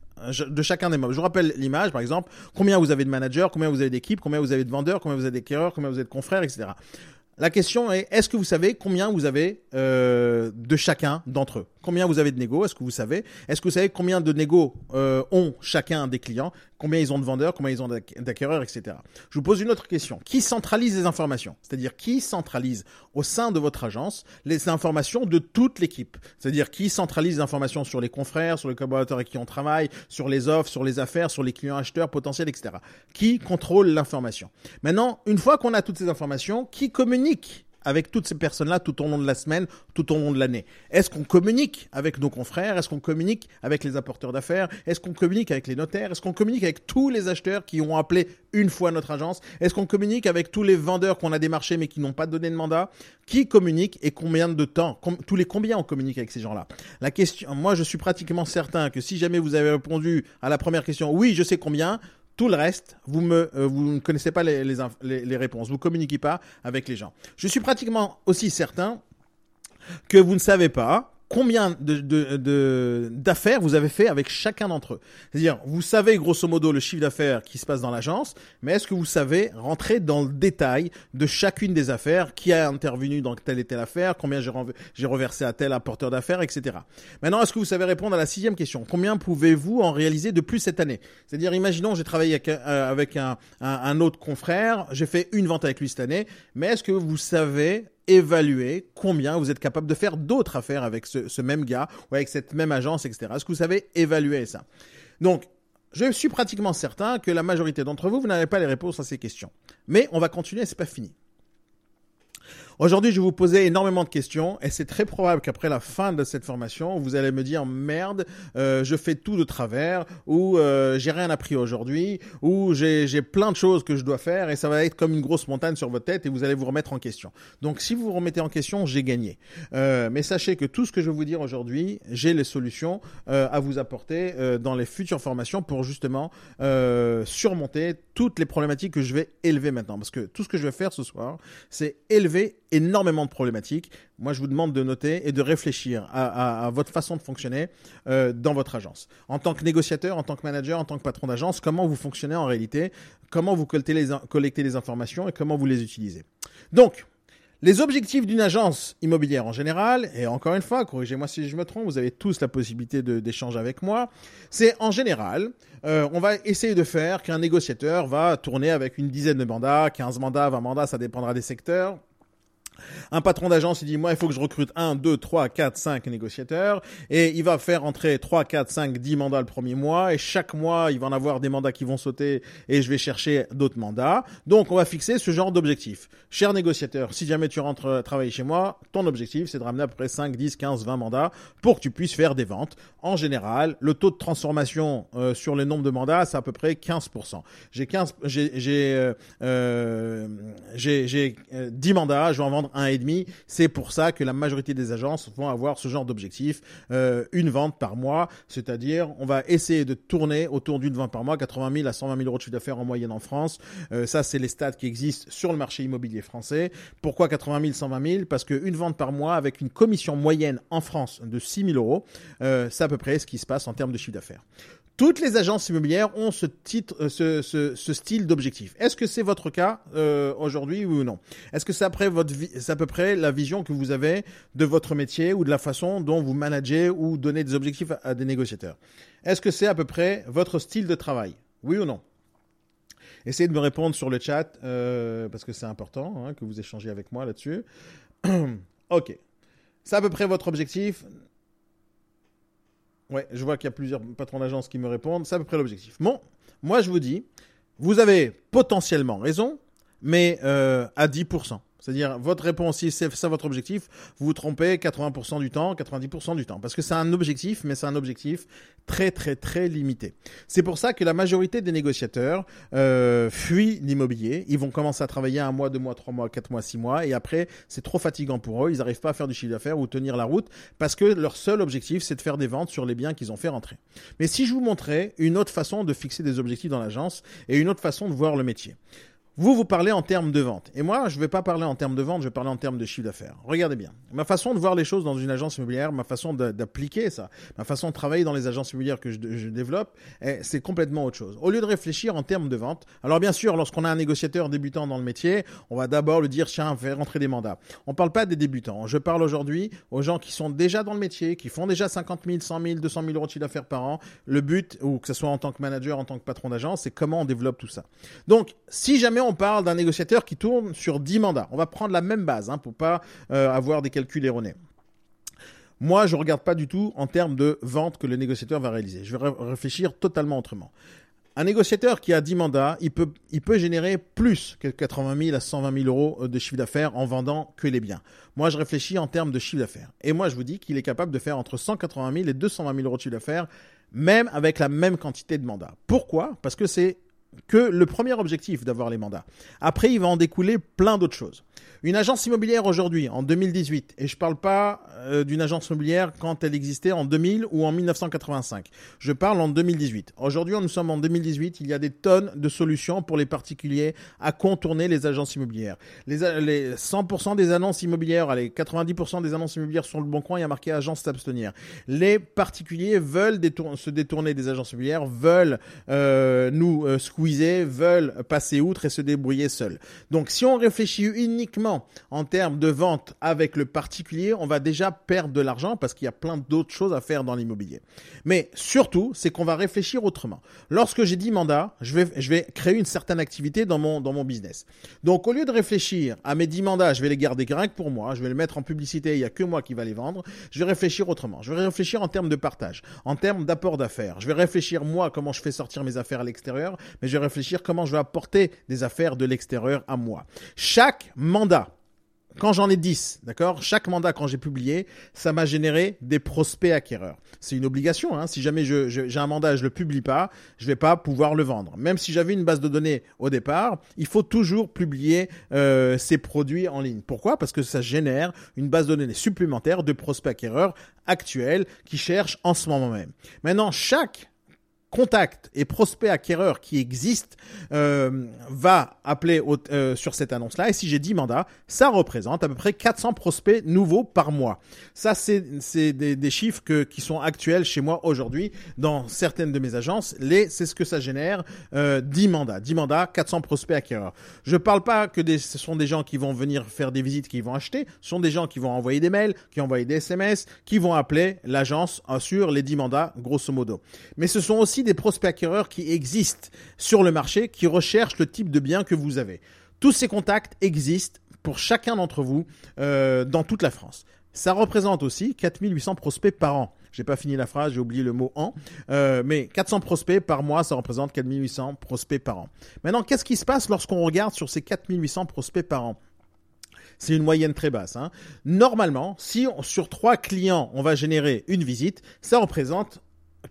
de chacun des membres? Je vous rappelle l'image, par exemple, combien vous avez de managers, combien vous avez d'équipes, combien vous avez de vendeurs, combien vous avez d'acquéreurs, combien vous avez de confrères, etc. La question est, est-ce que vous savez combien vous avez euh, de chacun d'entre eux? Combien vous avez de négos Est-ce que vous savez? Est-ce que vous savez combien de négos euh, ont chacun des clients? Combien ils ont de vendeurs? Combien ils ont d'acq- d'acquéreurs, etc. Je vous pose une autre question. Qui centralise les informations? C'est-à-dire qui centralise au sein de votre agence les informations de toute l'équipe? C'est-à-dire qui centralise les informations sur les confrères, sur les collaborateurs avec qui on travaille, sur les offres, sur les affaires, sur les clients acheteurs potentiels, etc. Qui contrôle l'information? Maintenant, une fois qu'on a toutes ces informations, qui communique avec toutes ces personnes-là tout au long de la semaine, tout au long de l'année. Est-ce qu'on communique avec nos confrères? Est-ce qu'on communique avec les apporteurs d'affaires? Est-ce qu'on communique avec les notaires? Est-ce qu'on communique avec tous les acheteurs qui ont appelé une fois notre agence? Est-ce qu'on communique avec tous les vendeurs qu'on a démarchés mais qui n'ont pas donné de mandat? Qui communique et combien de temps? Tous les combien on communique avec ces gens-là? La question, moi je suis pratiquement certain que si jamais vous avez répondu à la première question, oui, je sais combien, tout le reste, euh, vous ne connaissez pas les, les, réponses, vous communiquez pas avec les gens. Je suis pratiquement aussi certain que vous ne savez pas combien de, d'affaires vous avez fait avec chacun d'entre eux. C'est-à-dire, vous savez grosso modo le chiffre d'affaires qui se passe dans l'agence, mais est-ce que vous savez rentrer dans le détail de chacune des affaires, qui a intervenu dans telle et telle affaire, combien j'ai, reversé à tel apporteur d'affaires, etc. Maintenant, est-ce que vous savez répondre à la sixième question? Combien pouvez-vous en réaliser de plus cette année? C'est-à-dire, imaginons, j'ai travaillé avec, euh, un autre confrère, j'ai fait une vente avec lui cette année, mais est-ce que vous savez évaluer combien vous êtes capable de faire d'autres affaires avec ce, même gars ou avec cette même agence, etc. Est-ce que vous savez évaluer ça? Donc, je suis pratiquement certain que la majorité d'entre vous, vous n'avez pas les réponses à ces questions. Mais on va continuer, c'est pas fini. Aujourd'hui, je vais vous poser énormément de questions et c'est très probable qu'après la fin de cette formation, vous allez me dire merde, euh, je fais tout de travers ou euh, j'ai rien appris aujourd'hui ou j'ai plein de choses que je dois faire et ça va être comme une grosse montagne sur votre tête et vous allez vous remettre en question. Donc, si vous vous remettez en question, j'ai gagné. Euh, mais sachez que tout ce que je vais vous dire aujourd'hui, j'ai les solutions euh, à vous apporter euh, dans les futures formations pour justement euh, surmonter toutes les problématiques que je vais élever maintenant. Parce que tout ce que je vais faire ce soir, c'est élever énormément de problématiques. Moi, je vous demande de noter et de réfléchir à, votre façon de fonctionner euh, dans votre agence. En tant que négociateur, en tant que manager, en tant que patron d'agence, comment vous fonctionnez en réalité, comment vous collectez les, informations et comment vous les utilisez? Donc, les objectifs d'une agence immobilière en général, et encore une fois, corrigez-moi si je me trompe, vous avez tous la possibilité d'échanger avec moi, c'est en général, euh, on va essayer de faire qu'un négociateur va tourner avec une dizaine de mandats, 15 mandats, 20 mandats, ça dépendra des secteurs. Un patron d'agence, il dit, moi, il faut que je recrute 1, 2, 3, 4, 5 négociateurs. Et il va faire entrer 3, 4, 5, 10 mandats le premier mois. Et chaque mois, il va en avoir des mandats qui vont sauter et je vais chercher d'autres mandats. Donc, on va fixer ce genre d'objectif. Cher négociateur, si jamais tu rentres euh, travailler chez moi, ton objectif, c'est de ramener à peu près 5, 10, 15, 20 mandats pour que tu puisses faire des ventes. En général, le taux de transformation euh, sur le nombre de mandats, c'est à peu près 15%. J'ai 15, j'ai, j'ai, euh, euh, j'ai, j'ai euh, 10 mandats, je vais en vendre un et demi. C'est pour ça que la majorité des agences vont avoir ce genre d'objectif, euh, une vente par mois, c'est-à-dire on va essayer de tourner autour d'une vente par mois, 80 000 à 120 000 euros de chiffre d'affaires en moyenne en France. Euh, ça, c'est les stats qui existent sur le marché immobilier français. Pourquoi 80 000, 120 000 Parce qu'une vente par mois avec une commission moyenne en France de 6 000 euros, euh, c'est à peu près ce qui se passe en termes de chiffre d'affaires. Toutes les agences immobilières ont ce titre, euh, ce, ce, ce style d'objectif. Est-ce que c'est votre cas euh, aujourd'hui oui ou non? Est-ce que c'est à peu près la vision que vous avez de votre métier ou de la façon dont vous managez ou donnez des objectifs à, à des négociateurs? Est-ce que c'est à peu près votre style de travail? Oui ou non? Essayez de me répondre sur le chat euh, parce que c'est important hein, que vous échangez avec moi là-dessus. *clears throat* ok. C'est à peu près votre objectif? Ouais, je vois qu'il y a plusieurs patrons d'agence qui me répondent. C'est à peu près l'objectif. Bon, moi je vous dis, vous avez potentiellement raison, mais euh, à 10%. C'est-à-dire, votre réponse, si c'est ça votre objectif, vous vous trompez 80% du temps, 90% du temps. Parce que c'est un objectif, mais c'est un objectif très, très, très limité. C'est pour ça que la majorité des négociateurs euh, fuient l'immobilier. Ils vont commencer à travailler un mois, deux mois, trois mois, quatre mois, six mois. Et après, c'est trop fatigant pour eux. Ils n'arrivent pas à faire du chiffre d'affaires ou tenir la route parce que leur seul objectif, c'est de faire des ventes sur les biens qu'ils ont fait rentrer. Mais si je vous montrais une autre façon de fixer des objectifs dans l'agence et une autre façon de voir le métier. Vous, vous parlez en termes de vente. Et moi, je ne vais pas parler en termes de vente, je vais parler en termes de chiffre d'affaires. Regardez bien. Ma façon de voir les choses dans une agence immobilière, ma façon d'appliquer ça, ma façon de travailler dans les agences immobilières que je, développe, eh, c'est complètement autre chose. Au lieu de réfléchir en termes de vente, alors bien sûr, lorsqu'on a un négociateur débutant dans le métier, on va d'abord lui dire, tiens, fais rentrer des mandats. On parle pas des débutants. Je parle aujourd'hui aux gens qui sont déjà dans le métier, qui font déjà 50 000, 100 000, 200 000 euros de chiffre d'affaires par an. Le but, ou que ce soit en tant que manager, en tant que patron d'agence, c'est comment on développe tout ça. Donc, si jamais on parle d'un négociateur qui tourne sur 10 mandats, on va prendre la même base hein, pour pas euh, avoir des calculs erronés. Moi, je regarde pas du tout en termes de vente que le négociateur va réaliser. Je vais ré- réfléchir totalement autrement. Un négociateur qui a 10 mandats, il peut, il peut générer plus que 80 000 à 120 000 euros de chiffre d'affaires en vendant que les biens. Moi, je réfléchis en termes de chiffre d'affaires. Et moi, je vous dis qu'il est capable de faire entre 180 000 et 220 000 euros de chiffre d'affaires, même avec la même quantité de mandats. Pourquoi? Parce que c'est que le premier objectif d'avoir les mandats. Après, il va en découler plein d'autres choses. Une agence immobilière aujourd'hui, en 2018, et je parle pas euh, d'une agence immobilière quand elle existait en 2000 ou en 1985. Je parle en 2018. Aujourd'hui, nous sommes en 2018, il y a des tonnes de solutions pour les particuliers à contourner les agences immobilières. Les, a- les 100% des annonces immobilières, allez, 90% des annonces immobilières sur le bon coin, il y a marqué agence s'abstenir. Les particuliers veulent se détourner des agences immobilières, veulent euh, nous euh, veulent passer outre et se débrouiller seuls. Donc si on réfléchit uniquement en termes de vente avec le particulier, on va déjà perdre de l'argent parce qu'il y a plein d'autres choses à faire dans l'immobilier. Mais surtout, c'est qu'on va réfléchir autrement. Lorsque j'ai 10 mandats, je vais, je vais créer une certaine activité dans mon, dans mon business. Donc au lieu de réfléchir à mes 10 mandats, je vais les garder que pour moi, je vais les mettre en publicité, il y a que moi qui va les vendre, je vais réfléchir autrement. Je vais réfléchir en termes de partage, en termes d'apport d'affaires. Je vais réfléchir moi comment je fais sortir mes affaires à l'extérieur, je vais réfléchir comment je vais apporter des affaires de l'extérieur à moi. Chaque mandat quand j'en ai 10, d'accord Chaque mandat, quand j'ai publié, ça m'a généré des prospects acquéreurs. C'est une obligation. Hein. Si jamais j'ai un mandat et je le publie pas, je vais pas pouvoir le vendre. Même si j'avais une base de données au départ, il faut toujours publier euh, ces produits en ligne. Pourquoi? Parce que ça génère une base de données supplémentaire de prospects acquéreurs actuels qui cherchent en ce moment même. Maintenant, chaque contact et prospect acquéreur qui existe euh, va appeler au- euh, sur cette annonce-là. Et si j'ai 10 mandats, ça représente à peu près 400 prospects nouveaux par mois. Ça, c'est des, des chiffres que, qui sont actuels chez moi aujourd'hui dans certaines de mes agences. Les, c'est ce que ça génère. Euh, 10 mandats, 10 mandats, 400 prospects acquéreurs. Je parle pas que des, ce sont des gens qui vont venir faire des visites, qui vont acheter. Ce sont des gens qui vont envoyer des mails, qui envoyer des SMS, qui vont appeler l'agence sur les 10 mandats, grosso modo. Mais ce sont aussi des prospects acquéreurs qui existent sur le marché, qui recherchent le type de bien que vous avez. Tous ces contacts existent pour chacun d'entre vous euh, dans toute la France. Ça représente aussi 4800 prospects par an. J'ai pas fini la phrase, j'ai oublié le mot an. Euh, mais 400 prospects par mois, ça représente 4800 prospects par an. Maintenant, qu'est-ce qui se passe lorsqu'on regarde sur ces 4800 prospects par an? C'est une moyenne très basse. Hein. Normalement, si sur trois clients, on va générer une visite, ça représente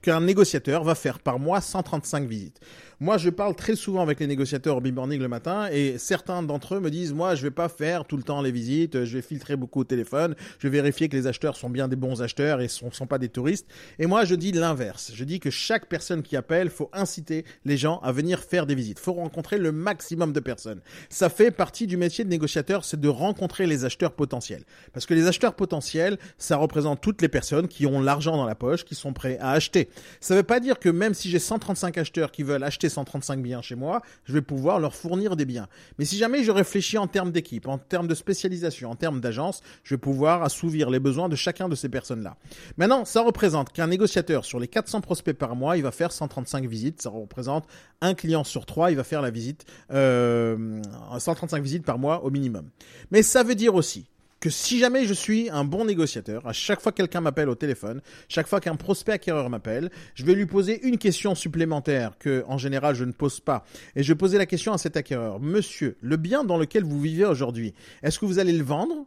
qu'un négociateur va faire par mois 135 visites. Moi, je parle très souvent avec les négociateurs au Morning le matin et certains d'entre eux me disent, moi, je vais pas faire tout le temps les visites, je vais filtrer beaucoup au téléphone, je vais vérifier que les acheteurs sont bien des bons acheteurs et ne sont, sont pas des touristes. Et moi, je dis l'inverse. Je dis que chaque personne qui appelle, faut inciter les gens à venir faire des visites. faut rencontrer le maximum de personnes. Ça fait partie du métier de négociateur, c'est de rencontrer les acheteurs potentiels. Parce que les acheteurs potentiels, ça représente toutes les personnes qui ont l'argent dans la poche, qui sont prêts à acheter. Ça veut pas dire que même si j'ai 135 acheteurs qui veulent acheter 135 biens chez moi, je vais pouvoir leur fournir des biens. Mais si jamais je réfléchis en termes d'équipe, en termes de spécialisation, en termes d'agence, je vais pouvoir assouvir les besoins de chacun de ces personnes-là. Maintenant, ça représente qu'un négociateur sur les 400 prospects par mois, il va faire 135 visites. Ça représente un client sur trois, il va faire la visite, euh, 135 visites par mois au minimum. Mais ça veut dire aussi que si jamais je suis un bon négociateur, à chaque fois que quelqu'un m'appelle au téléphone, chaque fois qu'un prospect acquéreur m'appelle, je vais lui poser une question supplémentaire que, en général, je ne pose pas. Et je vais poser la question à cet acquéreur. Monsieur, le bien dans lequel vous vivez aujourd'hui, est-ce que vous allez le vendre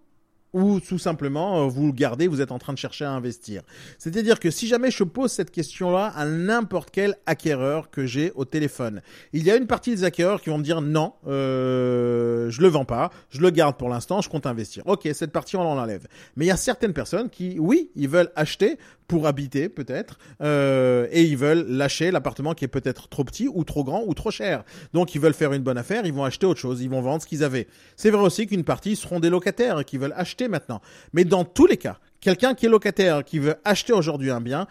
ou tout simplement euh, vous le gardez, vous êtes en train de chercher à investir. C'est-à-dire que si jamais je pose cette question-là à n'importe quel acquéreur que j'ai au téléphone, il y a une partie des acquéreurs qui vont me dire non, euh, je le vends pas, je le garde pour l'instant, je compte investir. Ok, cette partie on l'enlève. Mais il y a certaines personnes qui, oui, ils veulent acheter pour habiter peut-être, euh, et ils veulent lâcher l'appartement qui est peut-être trop petit ou trop grand ou trop cher. Donc ils veulent faire une bonne affaire, ils vont acheter autre chose, ils vont vendre ce qu'ils avaient. C'est vrai aussi qu'une partie seront des locataires qui veulent acheter maintenant. Mais dans tous les cas, quelqu'un qui est locataire, qui veut acheter aujourd'hui un bien,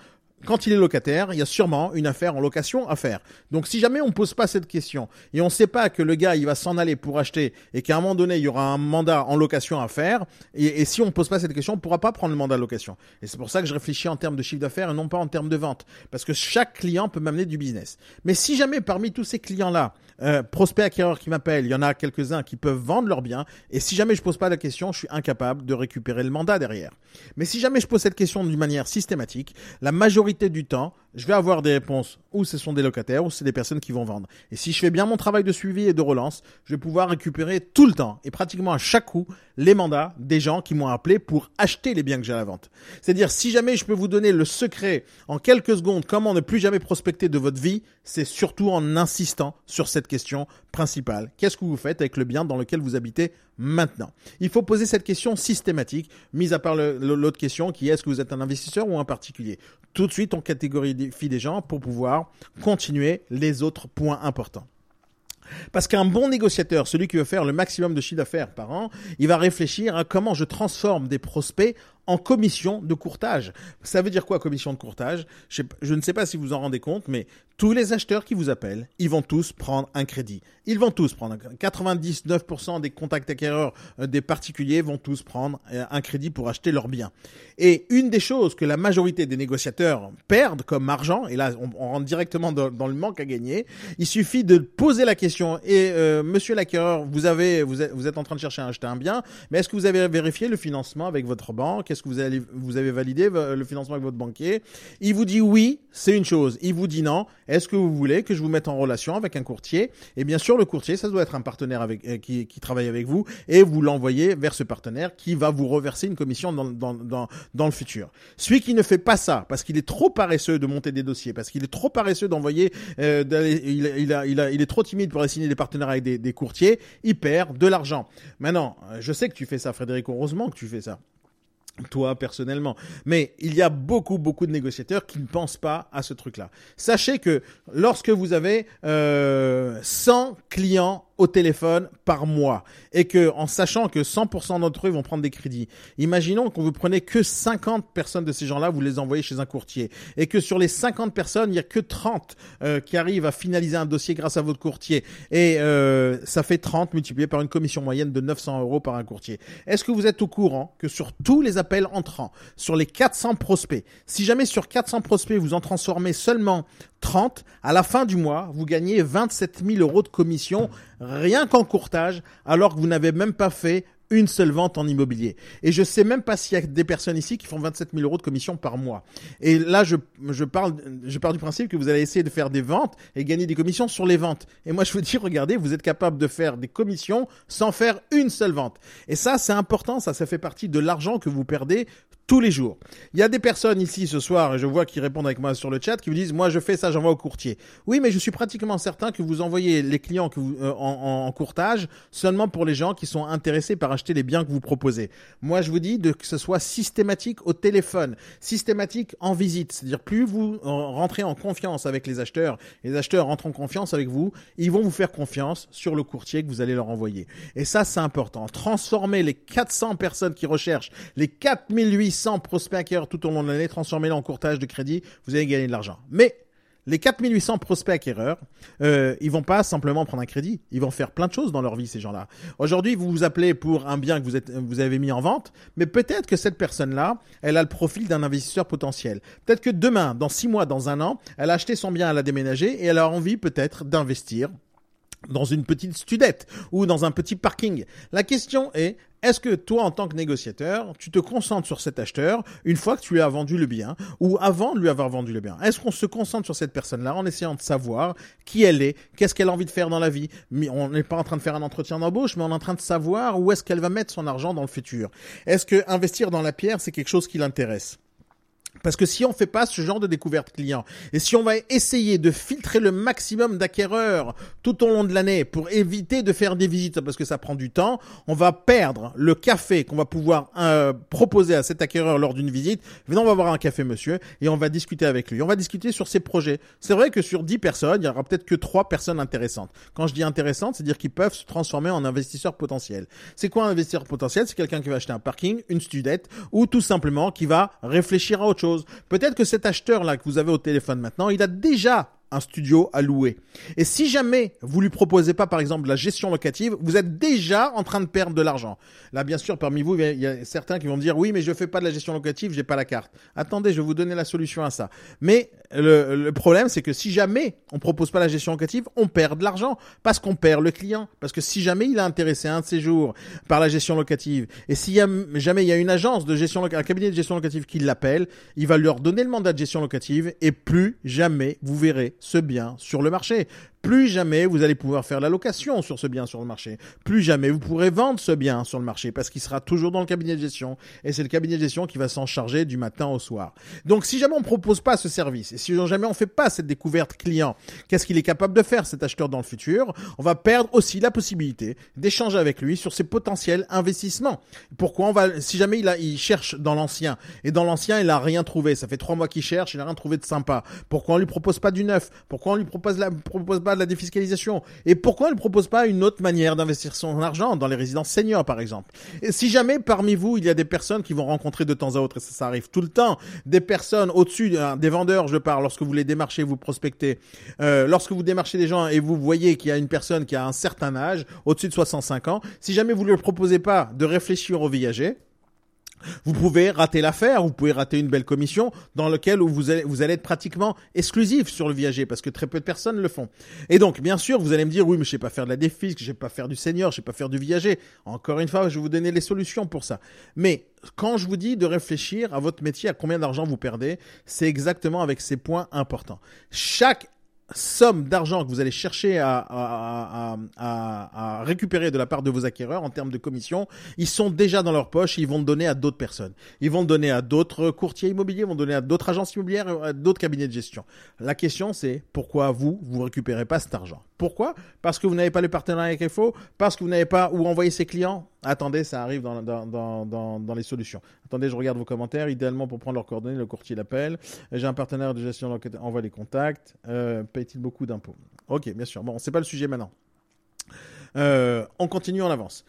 quand il est locataire, il y a sûrement une affaire en location à faire. Donc si jamais on pose pas cette question et on sait pas que le gars il va s'en aller pour acheter et qu'à un moment donné il y aura un mandat en location à faire et, si on pose pas cette question, on pourra pas prendre le mandat de location. Et c'est pour ça que je réfléchis en termes de chiffre d'affaires et non pas en termes de vente parce que chaque client peut m'amener du business. Mais si jamais parmi tous ces clients là, euh, prospects acquéreurs qui m'appellent, il y en a quelques-uns qui peuvent vendre leurs biens et si jamais je pose pas la question, je suis incapable de récupérer le mandat derrière. Mais si jamais je pose cette question d'une manière systématique, la majorité du temps, je vais avoir des réponses ou ce sont des locataires ou c'est des personnes qui vont vendre. Et si je fais bien mon travail de suivi et de relance, je vais pouvoir récupérer tout le temps et pratiquement à chaque coup les mandats des gens qui m'ont appelé pour acheter les biens que j'ai à la vente. C'est-à-dire si jamais je peux vous donner le secret en quelques secondes comment ne plus jamais prospecter de votre vie, c'est surtout en insistant sur cette question principale. Qu'est-ce que vous faites avec le bien dans lequel vous habitez maintenant? Il faut poser cette question systématique, mis à part l'autre question qui est est-ce que vous êtes un investisseur ou un particulier? Tout de suite, on catégorie des gens pour pouvoir continuer les autres points importants. Parce qu'un bon négociateur, celui qui veut faire le maximum de chiffre d'affaires par an, il va réfléchir à comment je transforme des prospects en commission de courtage. Ça veut dire quoi commission de courtage? Je, sais- je ne sais pas si vous en rendez compte, mais tous les acheteurs qui vous appellent, ils vont tous prendre un crédit. Ils vont tous prendre un- 99% des contacts acquéreurs euh, des particuliers vont tous prendre euh, un crédit pour acheter leurs biens. Et une des choses que la majorité des négociateurs perdent comme argent, et là on, rentre directement dans, le manque à gagner, il suffit de poser la question et euh, Monsieur l'acquéreur, vous avez vous êtes en train de chercher à acheter un bien, mais est-ce que vous avez vérifié le financement avec votre banque? Est-ce que vous avez validé le financement avec votre banquier Il vous dit oui, c'est une chose. Il vous dit non. Est-ce que vous voulez que je vous mette en relation avec un courtier? Et bien sûr, le courtier, ça doit être un partenaire avec euh, qui, travaille avec vous et vous l'envoyez vers ce partenaire qui va vous reverser une commission dans, le futur. Celui qui ne fait pas ça parce qu'il est trop paresseux de monter des dossiers, parce qu'il est trop paresseux d'envoyer, euh, il, est trop timide pour aller signer des partenaires avec des, des courtiers, il perd de l'argent. Maintenant, euh, je sais que tu fais ça, Frédéric, heureusement que tu fais ça toi personnellement. Mais il y a beaucoup, beaucoup de négociateurs qui ne pensent pas à ce truc-là. Sachez que lorsque vous avez euh, 100 clients au téléphone par mois. Et que en sachant que 100% d'entre eux vont prendre des crédits, imaginons qu'on vous prenez que 50 personnes de ces gens-là, vous les envoyez chez un courtier. Et que sur les 50 personnes, il y a que 30 euh, qui arrivent à finaliser un dossier grâce à votre courtier. Et euh, ça fait 30 multiplié par une commission moyenne de 900 euros par un courtier. Est-ce que vous êtes au courant que sur tous les appels entrants, sur les 400 prospects, si jamais sur 400 prospects vous en transformez seulement 30, à la fin du mois, vous gagnez 27 000 euros de commission rien qu'en courtage, alors que vous n'avez même pas fait une seule vente en immobilier. Et je sais même pas s'il y a des personnes ici qui font 27 000 euros de commission par mois. Et là, je, je parle, je pars du principe que vous allez essayer de faire des ventes et gagner des commissions sur les ventes. Et moi, je vous dis, regardez, vous êtes capable de faire des commissions sans faire une seule vente. Et ça, c'est important, ça, ça fait partie de l'argent que vous perdez tous les jours. Il y a des personnes ici ce soir, et je vois qui répondent avec moi sur le chat, qui vous disent, moi je fais ça, j'envoie au courtier. Oui, mais je suis pratiquement certain que vous envoyez les clients que vous, euh, en, en courtage seulement pour les gens qui sont intéressés par acheter les biens que vous proposez. Moi, je vous dis de que ce soit systématique au téléphone, systématique en visite. C'est-à-dire plus vous euh, rentrez en confiance avec les acheteurs, les acheteurs rentrent en confiance avec vous, ils vont vous faire confiance sur le courtier que vous allez leur envoyer. Et ça, c'est important. Transformer les 400 personnes qui recherchent les 4800 prospects acquéreurs tout au long de l'année, transformez-les en courtage de crédit, vous allez gagner de l'argent. Mais les 4800 prospects acquéreurs, euh, ils vont pas simplement prendre un crédit, ils vont faire plein de choses dans leur vie ces gens-là. Aujourd'hui, vous vous appelez pour un bien que vous êtes vous avez mis en vente, mais peut-être que cette personne-là, elle a le profil d'un investisseur potentiel. Peut-être que demain, dans six mois, dans un an, elle a acheté son bien, elle a déménagé et elle a envie peut-être d'investir dans une petite studette ou dans un petit parking. La question est, est-ce que toi, en tant que négociateur, tu te concentres sur cet acheteur une fois que tu lui as vendu le bien ou avant de lui avoir vendu le bien? Est-ce qu'on se concentre sur cette personne-là en essayant de savoir qui elle est, qu'est-ce qu'elle a envie de faire dans la vie? On n'est pas en train de faire un entretien d'embauche, mais on est en train de savoir où est-ce qu'elle va mettre son argent dans le futur. Est-ce que investir dans la pierre, c'est quelque chose qui l'intéresse? Parce que si on fait pas ce genre de découverte client et si on va essayer de filtrer le maximum d'acquéreurs tout au long de l'année pour éviter de faire des visites parce que ça prend du temps, on va perdre le café qu'on va pouvoir euh, proposer à cet acquéreur lors d'une visite. Venons, on va voir un café monsieur et on va discuter avec lui. On va discuter sur ses projets. C'est vrai que sur 10 personnes, il y aura peut-être que 3 personnes intéressantes. Quand je dis intéressantes, c'est dire qu'ils peuvent se transformer en investisseurs potentiels. C'est quoi un investisseur potentiel? C'est quelqu'un qui va acheter un parking, une studette ou tout simplement qui va réfléchir à autre Peut-être que cet acheteur là que vous avez au téléphone maintenant, il a déjà un studio à louer. Et si jamais vous lui proposez pas, par exemple, la gestion locative, vous êtes déjà en train de perdre de l'argent. Là, bien sûr, parmi vous, il y a certains qui vont me dire, oui, mais je fais pas de la gestion locative, j'ai pas la carte. Attendez, je vais vous donner la solution à ça. Mais le, problème, c'est que si jamais on propose pas la gestion locative, on perd de l'argent parce qu'on perd le client. Parce que si jamais il a intéressé un de ses jours par la gestion locative, et si jamais il y a une agence de gestion locative, un cabinet de gestion locative qui l'appelle, il va leur donner le mandat de gestion locative et plus jamais vous verrez ce bien sur le marché. Plus jamais vous allez pouvoir faire la location sur ce bien sur le marché. Plus jamais vous pourrez vendre ce bien sur le marché parce qu'il sera toujours dans le cabinet de gestion et c'est le cabinet de gestion qui va s'en charger du matin au soir. Donc si jamais on propose pas ce service et si jamais on fait pas cette découverte client, qu'est-ce qu'il est capable de faire cet acheteur dans le futur? On va perdre aussi la possibilité d'échanger avec lui sur ses potentiels investissements. Pourquoi on va si jamais il cherche dans l'ancien et dans l'ancien il a rien trouvé, ça fait trois mois qu'il cherche, il a rien trouvé de sympa. Pourquoi on lui propose pas du neuf? Pourquoi on lui propose la propose pas de la défiscalisation. Et pourquoi on ne propose pas une autre manière d'investir son argent dans les résidences seniors, par exemple? Si jamais parmi vous, il y a des personnes qui vont rencontrer de temps à autre, et ça, ça arrive tout le temps, des personnes au-dessus euh, des vendeurs, je parle, lorsque vous les démarchez, vous prospectez, euh, lorsque vous démarchez des gens et vous voyez qu'il y a une personne qui a un certain âge, au-dessus de 65 ans, si jamais vous ne lui proposez pas de réfléchir au viager, vous pouvez rater l'affaire, vous pouvez rater une belle commission dans lequel vous allez, vous allez être pratiquement exclusif sur le viager parce que très peu de personnes le font. Et donc, bien sûr, vous allez me dire, oui, mais je sais pas faire de la défisque, je sais pas faire du senior, je sais pas faire du viager. Encore une fois, je vais vous donner les solutions pour ça. Mais quand je vous dis de réfléchir à votre métier, à combien d'argent vous perdez, c'est exactement avec ces points importants. Chaque somme d'argent que vous allez chercher à, récupérer de la part de vos acquéreurs en termes de commission, ils sont déjà dans leur poche ils vont le donner à d'autres personnes. Ils vont le donner à d'autres courtiers immobiliers, ils vont le donner à d'autres agences immobilières, à d'autres cabinets de gestion. La question c'est pourquoi vous, vous récupérez pas cet argent? Pourquoi? Parce que vous n'avez pas le partenariat avec FO Parce que vous n'avez pas où envoyer ses clients? Attendez, ça arrive dans, les solutions. Attendez, je regarde vos commentaires. Idéalement, pour prendre leurs coordonnées, le courtier l'appelle. J'ai un partenaire de gestion, envoie les contacts. Euh, Paye-t-il beaucoup d'impôts? Ok, bien sûr. Bon, c'est pas le sujet maintenant. Euh, on continue en avance.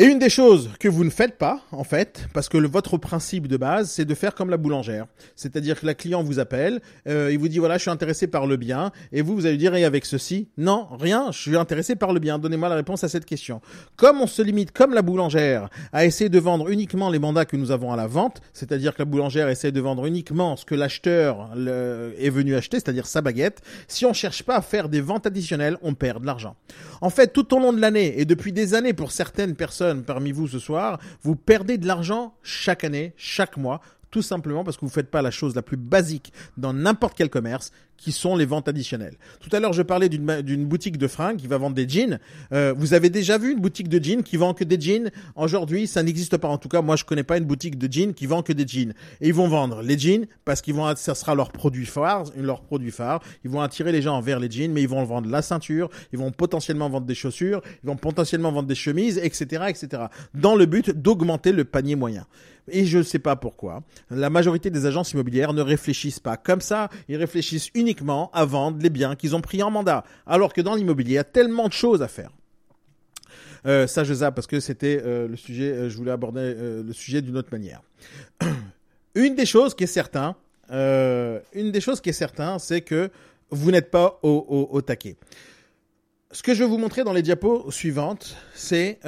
Et une des choses que vous ne faites pas, en fait, parce que votre principe de base, c'est de faire comme la boulangère. C'est-à-dire que la client vous appelle, euh, il vous dit voilà, je suis intéressé par le bien, et vous, vous allez dire et avec ceci, non, rien, je suis intéressé par le bien. Donnez-moi la réponse à cette question. Comme on se limite, comme la boulangère, à essayer de vendre uniquement les mandats que nous avons à la vente, c'est-à-dire que la boulangère essaie de vendre uniquement ce que l'acheteur est venu acheter, c'est-à-dire sa baguette. Si on cherche pas à faire des ventes additionnelles, on perd de l'argent. En fait, tout au long de l'année et depuis des années pour certaines personnes parmi vous ce soir, vous perdez de l'argent chaque année, chaque mois, tout simplement parce que vous faites pas la chose la plus basique dans n'importe quel commerce, qui sont les ventes additionnelles. Tout à l'heure, je parlais d'une boutique de fringues qui va vendre des jeans. Euh, vous avez déjà vu une boutique de jeans qui vend que des jeans? Aujourd'hui, ça n'existe pas. En tout cas, moi, je connais pas une boutique de jeans qui vend que des jeans. Et ils vont vendre les jeans parce qu'ils vont, ça sera leur produit phare, leur produit phare. Ils vont attirer les gens vers les jeans, mais ils vont vendre la ceinture, ils vont potentiellement vendre des chaussures, ils vont potentiellement vendre des chemises, etc., etc. Dans le but d'augmenter le panier moyen. Et je ne sais pas pourquoi. La majorité des agences immobilières ne réfléchissent pas comme ça. Ils réfléchissent uniquement à vendre les biens qu'ils ont pris en mandat. Alors que dans l'immobilier, il y a tellement de choses à faire. Euh, ça, je zappe parce que c'était euh, le sujet, euh, je voulais aborder euh, le sujet d'une autre manière. *clears throat* une des choses qui est certain, une des choses qui est certain, c'est que vous n'êtes pas au, au, taquet. Ce que je vais vous montrer dans les diapos suivantes, c'est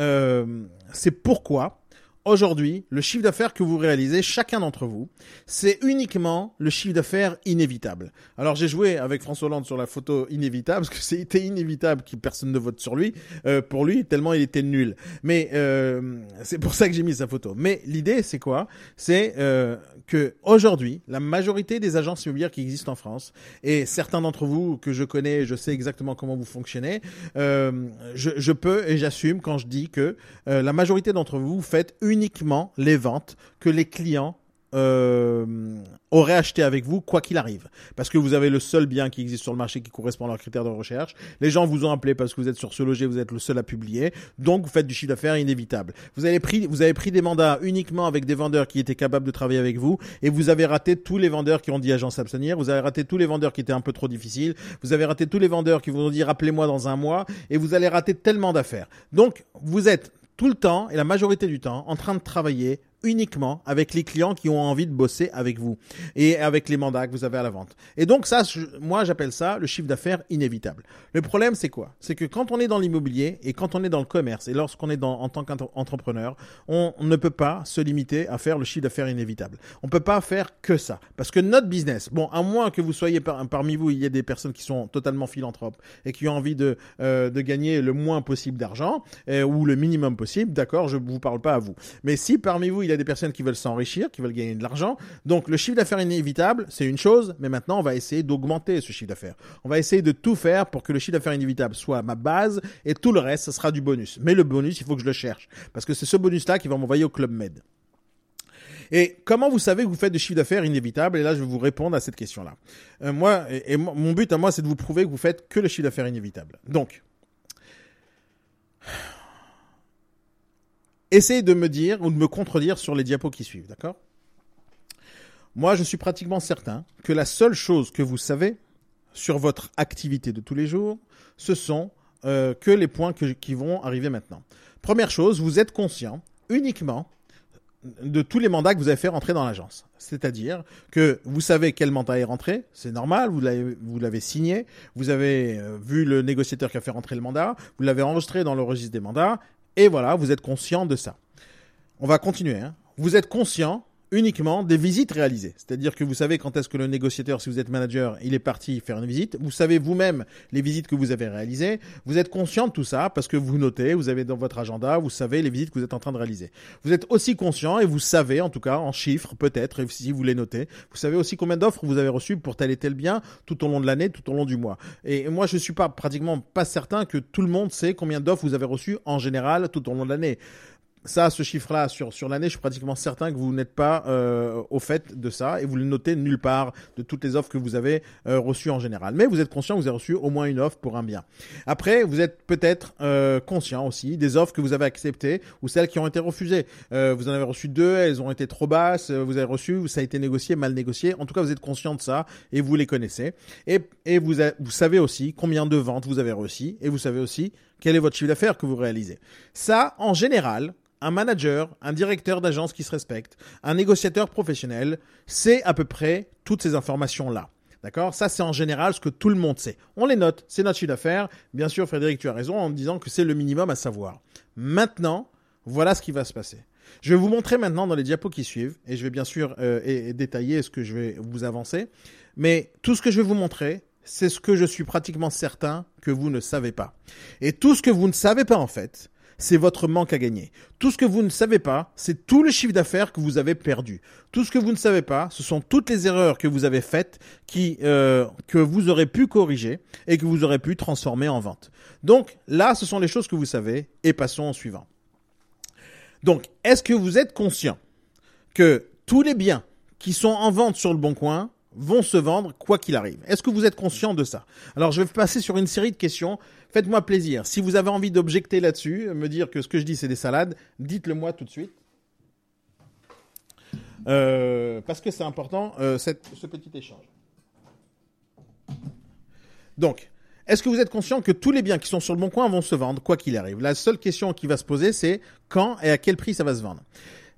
c'est pourquoi aujourd'hui le chiffre d'affaires que vous réalisez chacun d'entre vous, c'est uniquement le chiffre d'affaires inévitable. Alors j'ai joué avec François Hollande sur la photo inévitable *laughs* parce que c'était inévitable que personne ne vote sur lui euh, pour lui tellement il était nul. Mais euh, c'est pour ça que j'ai mis sa photo. Mais l'idée c'est quoi? C'est euh, que aujourd'hui la majorité des agences immobilières qui existent en France et certains d'entre vous que je connais, je sais exactement comment vous fonctionnez, euh, je, je peux et j'assume quand je dis que euh, la majorité d'entre vous faites uniquement les ventes que les clients euh, auraient acheté avec vous quoi qu'il arrive. Parce que vous avez le seul bien qui existe sur le marché qui correspond à leurs critères de recherche. Les gens vous ont appelé parce que vous êtes sur ce loger vous êtes le seul à publier. Donc vous faites du chiffre d'affaires inévitable. Vous avez pris vous avez pris des mandats uniquement avec des vendeurs qui étaient capables de travailler avec vous et vous avez raté tous les vendeurs qui ont dit agence abstenir vous avez raté tous les vendeurs qui étaient un peu trop difficiles. Vous avez raté tous les vendeurs qui vous ont dit rappelez-moi dans un mois et vous allez rater tellement d'affaires. Donc vous êtes tout le temps et la majorité du temps en train de travailler uniquement avec les clients qui ont envie de bosser avec vous et avec les mandats que vous avez à la vente. Et donc ça, moi j'appelle ça le chiffre d'affaires inévitable. Le problème c'est quoi? C'est que quand on est dans l'immobilier et quand on est dans le commerce et lorsqu'on est dans, en tant qu'entrepreneur, on ne peut pas se limiter à faire le chiffre d'affaires inévitable. On peut pas faire que ça parce que notre business, bon, à moins que vous soyez par- parmi vous, il y ait des personnes qui sont totalement philanthropes et qui ont envie de euh, de gagner le moins possible d'argent euh, ou le minimum possible, d'accord, je vous parle pas à vous. Mais si parmi vous, y a des personnes qui veulent s'enrichir, qui veulent gagner de l'argent, donc le chiffre d'affaires inévitable, c'est une chose, mais maintenant on va essayer d'augmenter ce chiffre d'affaires. On va essayer de tout faire pour que le chiffre d'affaires inévitable soit ma base et tout le reste, ce sera du bonus. Mais le bonus, il faut que je le cherche parce que c'est ce bonus-là qui va m'envoyer au Club Med. Et comment vous savez que vous faites du chiffre d'affaires inévitable? Et là, je vais vous répondre à cette question-là. Euh, moi, et, et mo- mon but à moi, c'est de vous prouver que vous faites que le chiffre d'affaires inévitable. Donc, essayez de me dire ou de me contredire sur les diapos qui suivent, d'accord? Moi, je suis pratiquement certain que la seule chose que vous savez sur votre activité de tous les jours, ce sont euh, que les points qui vont arriver maintenant. Première chose, vous êtes conscient uniquement de tous les mandats que vous avez fait rentrer dans l'agence. C'est-à-dire que vous savez quel mandat est rentré, c'est normal, vous l'avez, vous l'avez signé, vous avez euh, vu le négociateur qui a fait rentrer le mandat, vous l'avez enregistré dans le registre des mandats, et voilà, vous êtes conscient de ça. On va continuer. Hein. Vous êtes conscient uniquement des visites réalisées. C'est-à-dire que vous savez quand est-ce que le négociateur, si vous êtes manager, il est parti faire une visite. Vous savez vous-même les visites que vous avez réalisées. Vous êtes conscient de tout ça parce que vous notez, vous avez dans votre agenda, vous savez les visites que vous êtes en train de réaliser. Vous êtes aussi conscient et vous savez, en tout cas en chiffres peut-être, si vous les notez, vous savez aussi combien d'offres vous avez reçues pour tel et tel bien tout au long de l'année, tout au long du mois. Et moi, je suis pas pratiquement pas certain que tout le monde sait combien d'offres vous avez reçues en général tout au long de l'année ça, ce chiffre-là sur sur l'année, je suis pratiquement certain que vous n'êtes pas euh, au fait de ça et vous le notez nulle part de toutes les offres que vous avez euh, reçues en général. Mais vous êtes conscient que vous avez reçu au moins une offre pour un bien. Après, vous êtes peut-être euh, conscient aussi des offres que vous avez acceptées ou celles qui ont été refusées. Euh, vous en avez reçu deux, elles ont été trop basses. Vous avez reçu, ça a été négocié, mal négocié. En tout cas, vous êtes conscient de ça et vous les connaissez. Et et vous vous savez aussi combien de ventes vous avez reçues et vous savez aussi quel est votre chiffre d'affaires que vous réalisez? Ça, en général, un manager, un directeur d'agence qui se respecte, un négociateur professionnel, c'est à peu près toutes ces informations-là. D'accord? Ça, c'est en général ce que tout le monde sait. On les note, c'est notre chiffre d'affaires. Bien sûr, Frédéric, tu as raison en disant que c'est le minimum à savoir. Maintenant, voilà ce qui va se passer. Je vais vous montrer maintenant dans les diapos qui suivent, et je vais bien sûr euh, et- détailler ce que je vais vous avancer, mais tout ce que je vais vous montrer, c'est ce que je suis pratiquement certain que vous ne savez pas. Et tout ce que vous ne savez pas en fait, c'est votre manque à gagner. Tout ce que vous ne savez pas, c'est tout le chiffre d'affaires que vous avez perdu. Tout ce que vous ne savez pas, ce sont toutes les erreurs que vous avez faites qui euh, que vous aurez pu corriger et que vous aurez pu transformer en vente. Donc là, ce sont les choses que vous savez et passons au suivant. Donc, est-ce que vous êtes conscient que tous les biens qui sont en vente sur le bon coin vont se vendre quoi qu'il arrive Est-ce que vous êtes conscient de ça? Alors, je vais passer sur une série de questions. Faites-moi plaisir. Si vous avez envie d'objecter là-dessus, me dire que ce que je dis c'est des salades, dites-le moi tout de suite. Euh, parce que c'est important euh, ce petit échange. Donc, est-ce que vous êtes conscient que tous les biens qui sont sur le bon coin vont se vendre, quoi qu'il arrive? La seule question qui va se poser, c'est quand et à quel prix ça va se vendre.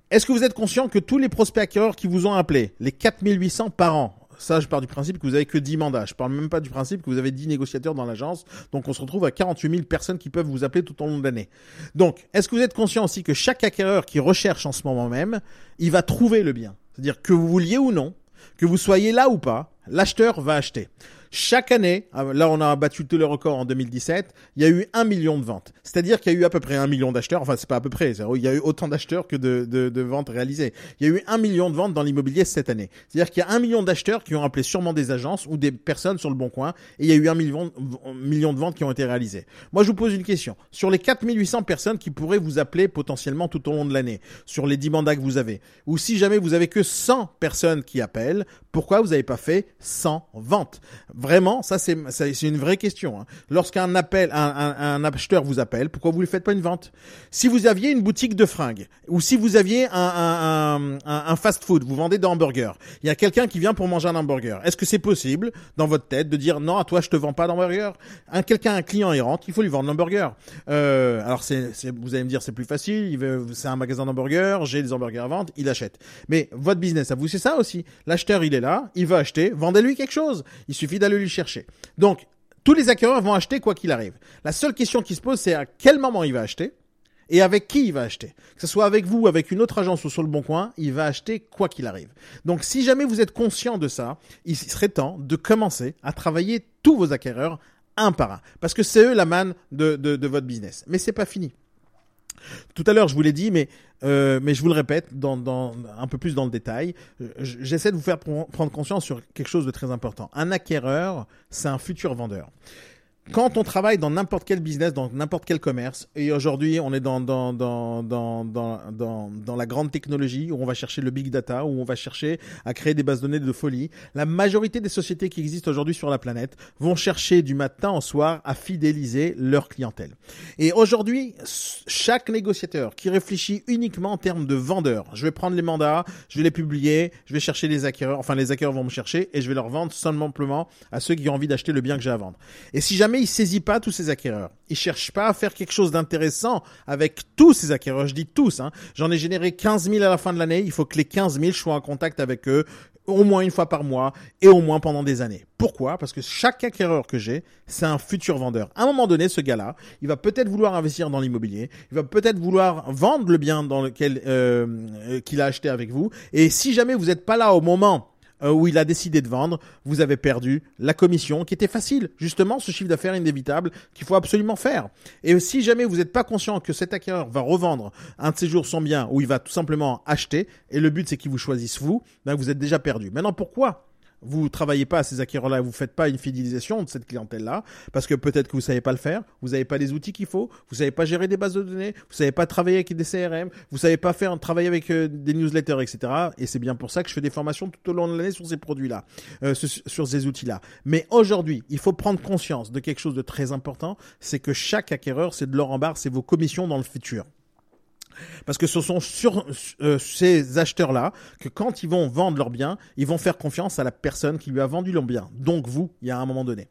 Est-ce que vous êtes conscient que tous les prospects acquéreurs qui vous ont appelé, les 4800 par an, ça je pars du principe que vous avez que 10 mandats, je parle même pas du principe que vous avez 10 négociateurs dans l'agence, donc on se retrouve à 48 000 personnes qui peuvent vous appeler tout au long de l'année. Donc, est-ce que vous êtes conscient aussi que chaque acquéreur qui recherche en ce moment même, il va trouver le bien? C'est-à-dire que vous vouliez ou non, que vous soyez là ou pas, l'acheteur va acheter. Chaque année, ah, là on a battu tous les records en 2017, il y a eu un million de ventes. C'est-à-dire qu'il y a eu à peu près un million d'acheteurs, enfin c'est pas à peu près, il y a eu autant d'acheteurs que de, de, de ventes réalisées. Il y a eu un million de ventes dans l'immobilier cette année. C'est-à-dire qu'il y a un million d'acheteurs qui ont appelé sûrement des agences ou des personnes sur le bon coin, et il y a eu un million, million de ventes qui ont été réalisées. Moi je vous pose une question. Sur les 4800 personnes qui pourraient vous appeler potentiellement tout au long de l'année, sur les 10 mandats que vous avez, ou si jamais vous avez que 100 personnes qui appellent, pourquoi vous n'avez pas fait 100 ventes? Vraiment, ça c'est une vraie question. Hein. Lorsqu'un appel, un, un, un acheteur vous appelle, pourquoi vous ne faites pas une vente? Si vous aviez une boutique de fringues ou si vous aviez un, un, fast-food, vous vendez des hamburgers, il y a quelqu'un qui vient pour manger un hamburger. Est-ce que c'est possible dans votre tête de dire non à toi je te vends pas d'hamburger? Un quelqu'un, un client il il faut lui vendre l'hamburger. Euh, alors c'est, vous allez me dire c'est plus facile, c'est un magasin d'hamburgers, j'ai des hamburgers à vendre, il achète. Mais votre business à vous c'est ça aussi. L'acheteur il est là, il veut acheter, vendez-lui quelque chose. Il suffit d'aller lui chercher. Donc, tous les acquéreurs vont acheter quoi qu'il arrive. La seule question qui se pose, c'est à quel moment il va acheter et avec qui il va acheter. Que ce soit avec vous, avec une autre agence ou sur le bon coin, il va acheter quoi qu'il arrive. Donc, si jamais vous êtes conscient de ça, il serait temps de commencer à travailler tous vos acquéreurs un par un. Parce que c'est eux la manne de, votre business. Mais c'est pas fini. Tout à l'heure, je vous l'ai dit, mais euh, je vous le répète, un peu plus dans le détail, euh, j'essaie de vous faire pr- prendre conscience sur quelque chose de très important. Un acquéreur, c'est un futur vendeur. Quand on travaille dans n'importe quel business, dans n'importe quel commerce, et aujourd'hui on est dans, dans, dans, dans, dans, dans, la grande technologie, où on va chercher le big data, où on va chercher à créer des bases de données de folie, la majorité des sociétés qui existent aujourd'hui sur la planète vont chercher du matin au soir à fidéliser leur clientèle. Et aujourd'hui, chaque négociateur qui réfléchit uniquement en termes de vendeur, je vais prendre les mandats, je vais les publier, je vais chercher les acquéreurs, enfin les acquéreurs vont me chercher et je vais leur vendre simplement à ceux qui ont envie d'acheter le bien que j'ai à vendre. Et si jamais il saisit pas tous ces acquéreurs, il cherche pas à faire quelque chose d'intéressant avec tous ces acquéreurs, je dis tous, hein, j'en ai généré 15 000 à la fin de l'année, il faut que les 15 000 soient en contact avec eux au moins une fois par mois et au moins pendant des années. Pourquoi? Parce que chaque acquéreur que j'ai, c'est un futur vendeur. À un moment donné, ce gars-là, il va peut-être vouloir investir dans l'immobilier, il va peut-être vouloir vendre le bien dans lequel euh, euh, qu'il a acheté avec vous. Et si jamais vous n'êtes pas là au moment euh, où il a décidé de vendre, vous avez perdu la commission qui était facile. Justement, ce chiffre d'affaires inévitable qu'il faut absolument faire. Et si jamais vous n'êtes pas conscient que cet acquéreur va revendre un de ses jours son bien ou il va tout simplement acheter, et le but c'est qu'il vous choisisse vous, ben vous êtes déjà perdu. Maintenant, pourquoi vous travaillez pas à ces acquéreurs-là, vous faites pas une fidélisation de cette clientèle-là, parce que peut-être que vous savez pas le faire, vous n'avez pas les outils qu'il faut, vous savez pas gérer des bases de données, vous savez pas travailler avec des CRM, vous savez pas faire travailler avec euh, des newsletters, etc. Et c'est bien pour ça que je fais des formations tout au long de l'année sur ces produits-là, euh, sur, ces outils-là. Mais aujourd'hui, il faut prendre conscience de quelque chose de très important, c'est que chaque acquéreur, c'est de l'or en barre, c'est vos commissions dans le futur. Parce que ce sont sur euh, ces acheteurs-là que quand ils vont vendre leurs biens, ils vont faire confiance à la personne qui lui a vendu leur bien. Donc vous, il y a un moment donné.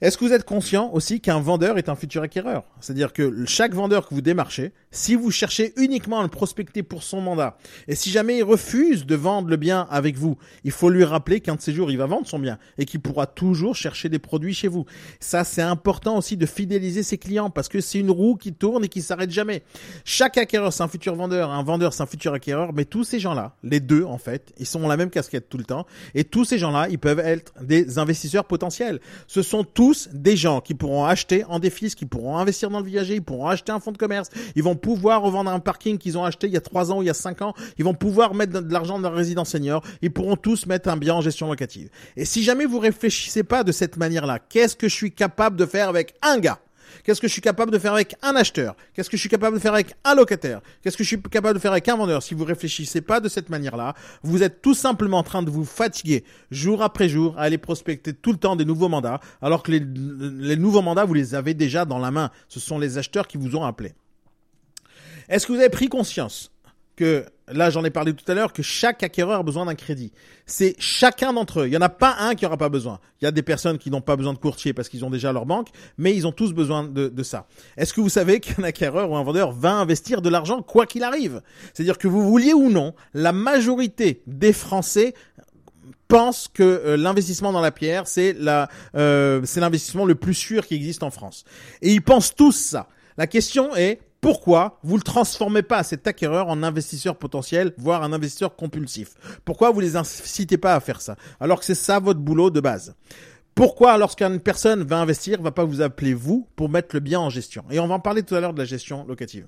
Est-ce que vous êtes conscient aussi qu'un vendeur est un futur acquéreur? C'est-à-dire que chaque vendeur que vous démarchez, si vous cherchez uniquement à le prospecter pour son mandat, et si jamais il refuse de vendre le bien avec vous, il faut lui rappeler qu'un de ces jours, il va vendre son bien et qu'il pourra toujours chercher des produits chez vous. Ça, c'est important aussi de fidéliser ses clients parce que c'est une roue qui tourne et qui s'arrête jamais. Chaque acquéreur, c'est un futur vendeur, un vendeur, c'est un futur acquéreur, mais tous ces gens-là, les deux en fait, ils sont la même casquette tout le temps, et tous ces gens-là, ils peuvent être des investisseurs potentiels. Ce sont tous des gens qui pourront acheter en défis, qui pourront investir dans le viager, ils pourront acheter un fonds de commerce, ils vont pouvoir revendre un parking qu'ils ont acheté il y a trois ans ou il y a cinq ans, ils vont pouvoir mettre de l'argent dans la résidence senior, ils pourront tous mettre un bien en gestion locative. Et si jamais vous réfléchissez pas de cette manière-là, qu'est-ce que je suis capable de faire avec un gars Qu'est-ce que je suis capable de faire avec un acheteur? Qu'est-ce que je suis capable de faire avec un locataire? Qu'est-ce que je suis capable de faire avec un vendeur? Si vous réfléchissez pas de cette manière-là, vous êtes tout simplement en train de vous fatiguer jour après jour à aller prospecter tout le temps des nouveaux mandats, alors que les, les nouveaux mandats, vous les avez déjà dans la main. Ce sont les acheteurs qui vous ont appelé. Est-ce que vous avez pris conscience que là j'en ai parlé tout à l'heure que chaque acquéreur a besoin d'un crédit. C'est chacun d'entre eux. Il y en a pas un qui aura pas besoin. Il y a des personnes qui n'ont pas besoin de courtier parce qu'ils ont déjà leur banque, mais ils ont tous besoin de, de ça. Est-ce que vous savez *laughs* qu'un acquéreur ou un vendeur va investir de l'argent quoi qu'il arrive? C'est-à-dire que vous vouliez ou non, la majorité des Français pensent que euh, l'investissement dans la pierre c'est la euh, c'est l'investissement le plus sûr qui existe en France. Et ils pensent tous ça. La question est pourquoi vous le transformez pas cet acquéreur en investisseur potentiel, voire un investisseur compulsif? Pourquoi vous les incitez pas à faire ça? Alors que c'est ça votre boulot de base. Pourquoi, lorsqu'une personne va investir, va pas vous appeler vous pour mettre le bien en gestion? Et on va en parler tout à l'heure de la gestion locative.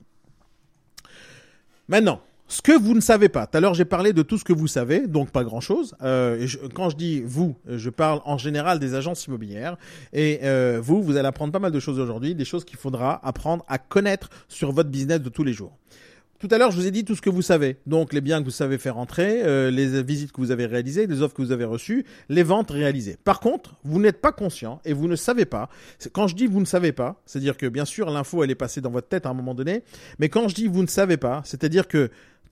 Maintenant, ce que vous ne savez pas, tout à l'heure j'ai parlé de tout ce que vous savez, donc pas grand-chose. Euh, quand je dis vous, je parle en général des agences immobilières. Et euh, vous, vous allez apprendre pas mal de choses aujourd'hui, des choses qu'il faudra apprendre à connaître sur votre business de tous les jours. Tout à l'heure, je vous ai dit tout ce que vous savez. Donc, les biens que vous savez faire entrer, euh, les visites que vous avez réalisées, les offres que vous avez reçues, les ventes réalisées. Par contre, vous n'êtes pas conscient et vous ne savez pas. Quand je dis vous ne savez pas, c'est-à-dire que bien sûr, l'info, elle est passée dans votre tête à un moment donné. Mais quand je dis vous ne savez pas, c'est-à-dire que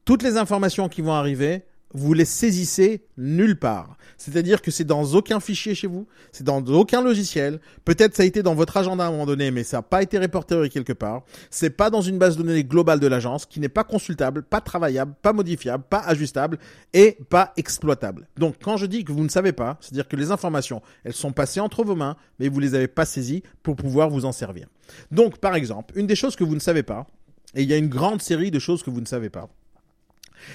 toutes les informations qui vont arriver, vous les saisissez nulle part. C'est-à-dire que c'est dans aucun fichier chez vous, c'est dans aucun logiciel. Peut-être ça a été dans votre agenda à un moment donné, mais ça n'a pas été répertorié quelque part. C'est pas dans une base de données globale de l'agence, qui n'est pas consultable, pas travaillable, pas modifiable, pas ajustable et pas exploitable. Donc quand je dis que vous ne savez pas, c'est-à-dire que les informations, elles sont passées entre vos mains, mais vous les avez pas saisies pour pouvoir vous en servir. Donc par exemple, une des choses que vous ne savez pas, et il y a une grande série de choses que vous ne savez pas,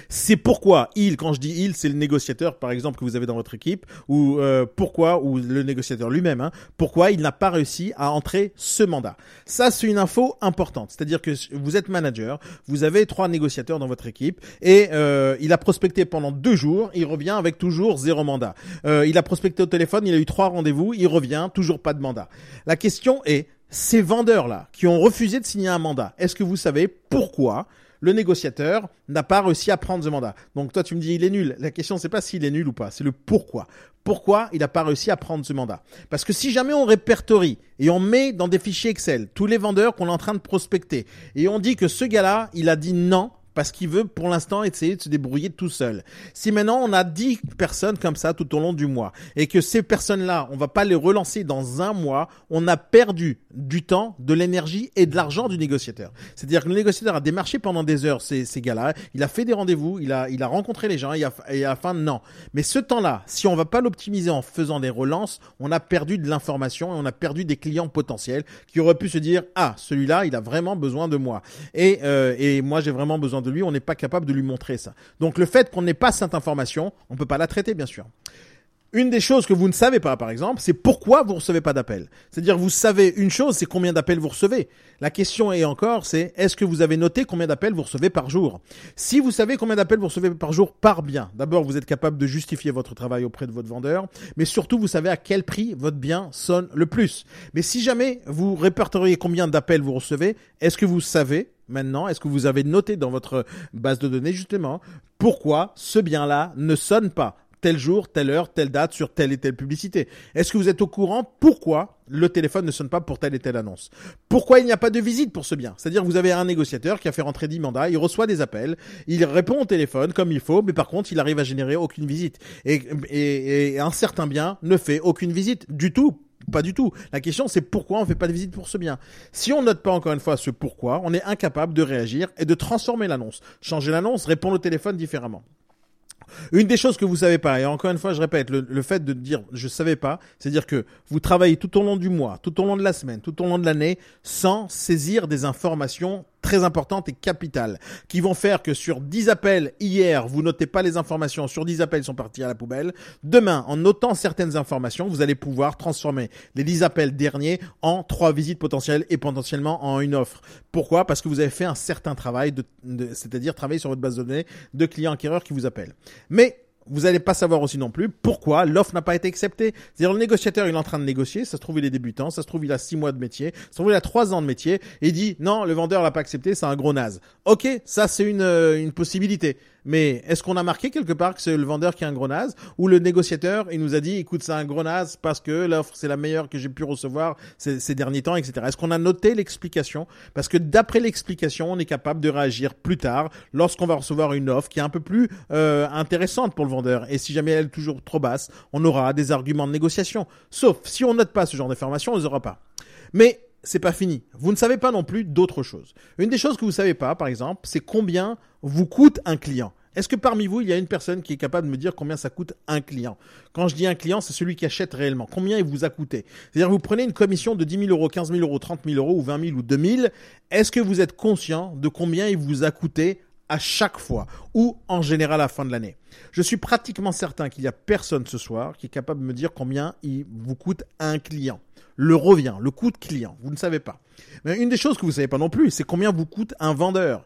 c'est pourquoi il, quand je dis il, c'est le négociateur, par exemple, que vous avez dans votre équipe, ou euh, pourquoi, ou le négociateur lui-même, hein, pourquoi il n'a pas réussi à entrer ce mandat. Ça, c'est une info importante. C'est-à-dire que vous êtes manager, vous avez trois négociateurs dans votre équipe, et euh, il a prospecté pendant deux jours, il revient avec toujours zéro mandat. Euh, il a prospecté au téléphone, il a eu trois rendez-vous, il revient, toujours pas de mandat. La question est, ces vendeurs-là qui ont refusé de signer un mandat, est-ce que vous savez pourquoi le négociateur n'a pas réussi à prendre ce mandat. Donc toi tu me dis il est nul. La question c'est pas s'il est nul ou pas, c'est le pourquoi. Pourquoi il n'a pas réussi à prendre ce mandat? Parce que si jamais on répertorie et on met dans des fichiers Excel tous les vendeurs qu'on est en train de prospecter et on dit que ce gars-là, il a dit non parce qu'il veut pour l'instant essayer de se débrouiller tout seul. Si maintenant on a 10 personnes comme ça tout au long du mois et que ces personnes-là, on va pas les relancer dans un mois, on a perdu du temps, de l'énergie et de l'argent du négociateur. C'est-à-dire que le négociateur a démarché pendant des heures ces, ces gars-là, il a fait des rendez-vous, il a, il a rencontré les gens et, a, et à la fin, non. Mais ce temps-là, si on va pas l'optimiser en faisant des relances, on a perdu de l'information et on a perdu des clients potentiels qui auraient pu se dire, ah, celui-là, il a vraiment besoin de moi. Et, euh, et moi, j'ai vraiment besoin de lui, on n'est pas capable de lui montrer ça. Donc le fait qu'on n'ait pas cette information, on peut pas la traiter, bien sûr. Une des choses que vous ne savez pas, par exemple, c'est pourquoi vous recevez pas d'appels. C'est-à-dire, vous savez une chose, c'est combien d'appels vous recevez. La question est encore, c'est est-ce que vous avez noté combien d'appels vous recevez par jour? Si vous savez combien d'appels vous recevez par jour, par bien. D'abord, vous êtes capable de justifier votre travail auprès de votre vendeur, mais surtout, vous savez à quel prix votre bien sonne le plus. Mais si jamais vous répertoriez combien d'appels vous recevez, est-ce que vous savez maintenant Est-ce que vous avez noté dans votre base de données justement pourquoi ce bien-là ne sonne pas tel jour, telle heure, telle date sur telle et telle publicité? Est-ce que vous êtes au courant pourquoi le téléphone ne sonne pas pour telle et telle annonce? Pourquoi il n'y a pas de visite pour ce bien? C'est-à-dire vous avez un négociateur qui a fait rentrer 10 mandats, il reçoit des appels, il répond au téléphone comme il faut, mais par contre il arrive à générer aucune visite. Et un certain bien ne fait aucune visite du tout pas du tout. La question, c'est pourquoi on fait pas de visite pour ce bien. Si on note pas encore une fois ce pourquoi, on est incapable de réagir et de transformer l'annonce. Changer l'annonce, répondre au téléphone différemment. Une des choses que vous savez pas, et encore une fois, je répète, le, fait de dire je savais pas, c'est-à-dire que vous travaillez tout au long du mois, tout au long de la semaine, tout au long de l'année, sans saisir des informations très importantes et capitales, qui vont faire que sur 10 appels hier, vous notez pas les informations, sur 10 appels sont partis à la poubelle. Demain, en notant certaines informations, vous allez pouvoir transformer les 10 appels derniers en 3 visites potentielles et potentiellement en une offre. Pourquoi? Parce que vous avez fait un certain travail, de- c'est-à-dire travailler sur votre base de données de clients acquéreurs qui vous appellent. Mais vous n'allez pas savoir aussi non plus pourquoi l'offre n'a pas été acceptée. C'est-à-dire le négociateur, il est en train de négocier, ça se trouve il est débutant, ça se trouve il a six mois de métier, ça se trouve il a trois ans de métier, et il dit non, le vendeur l'a pas accepté, c'est un gros naze. Ok, ça c'est une, euh, une possibilité. Mais est-ce qu'on a marqué quelque part que c'est le vendeur qui est un gros naze ou le négociateur il nous a dit écoute c'est un gros naze parce que l'offre c'est la meilleure que j'ai pu recevoir ces, ces derniers temps etc. Est-ce qu'on a noté l'explication? Parce que d'après l'explication on est capable de réagir plus tard lorsqu'on va recevoir une offre qui est un peu plus euh, intéressante pour le vendeur et si jamais elle est toujours trop basse on aura des arguments de négociation. Sauf si on note pas ce genre d'informations on les aura pas. Mais c'est pas fini. Vous ne savez pas non plus d'autres choses. Une des choses que vous savez pas, par exemple, c'est combien vous coûte un client. Est-ce que parmi vous, il y a une personne qui est capable de me dire combien ça coûte un client? Quand je dis un client, c'est celui qui achète réellement. Combien il vous a coûté? C'est-à-dire, vous prenez une commission de 10 000 euros, 15 000 euros, 30 000 euros ou 20 000 ou 2 000. Est-ce que vous êtes conscient de combien il vous a coûté à chaque fois ou en général à la fin de l'année. Je suis pratiquement certain qu'il y a personne ce soir qui est capable de me dire combien il vous coûte un client. Le revient, le coût de client, vous ne savez pas. Mais une des choses que vous savez pas non plus, c'est combien vous coûte un vendeur.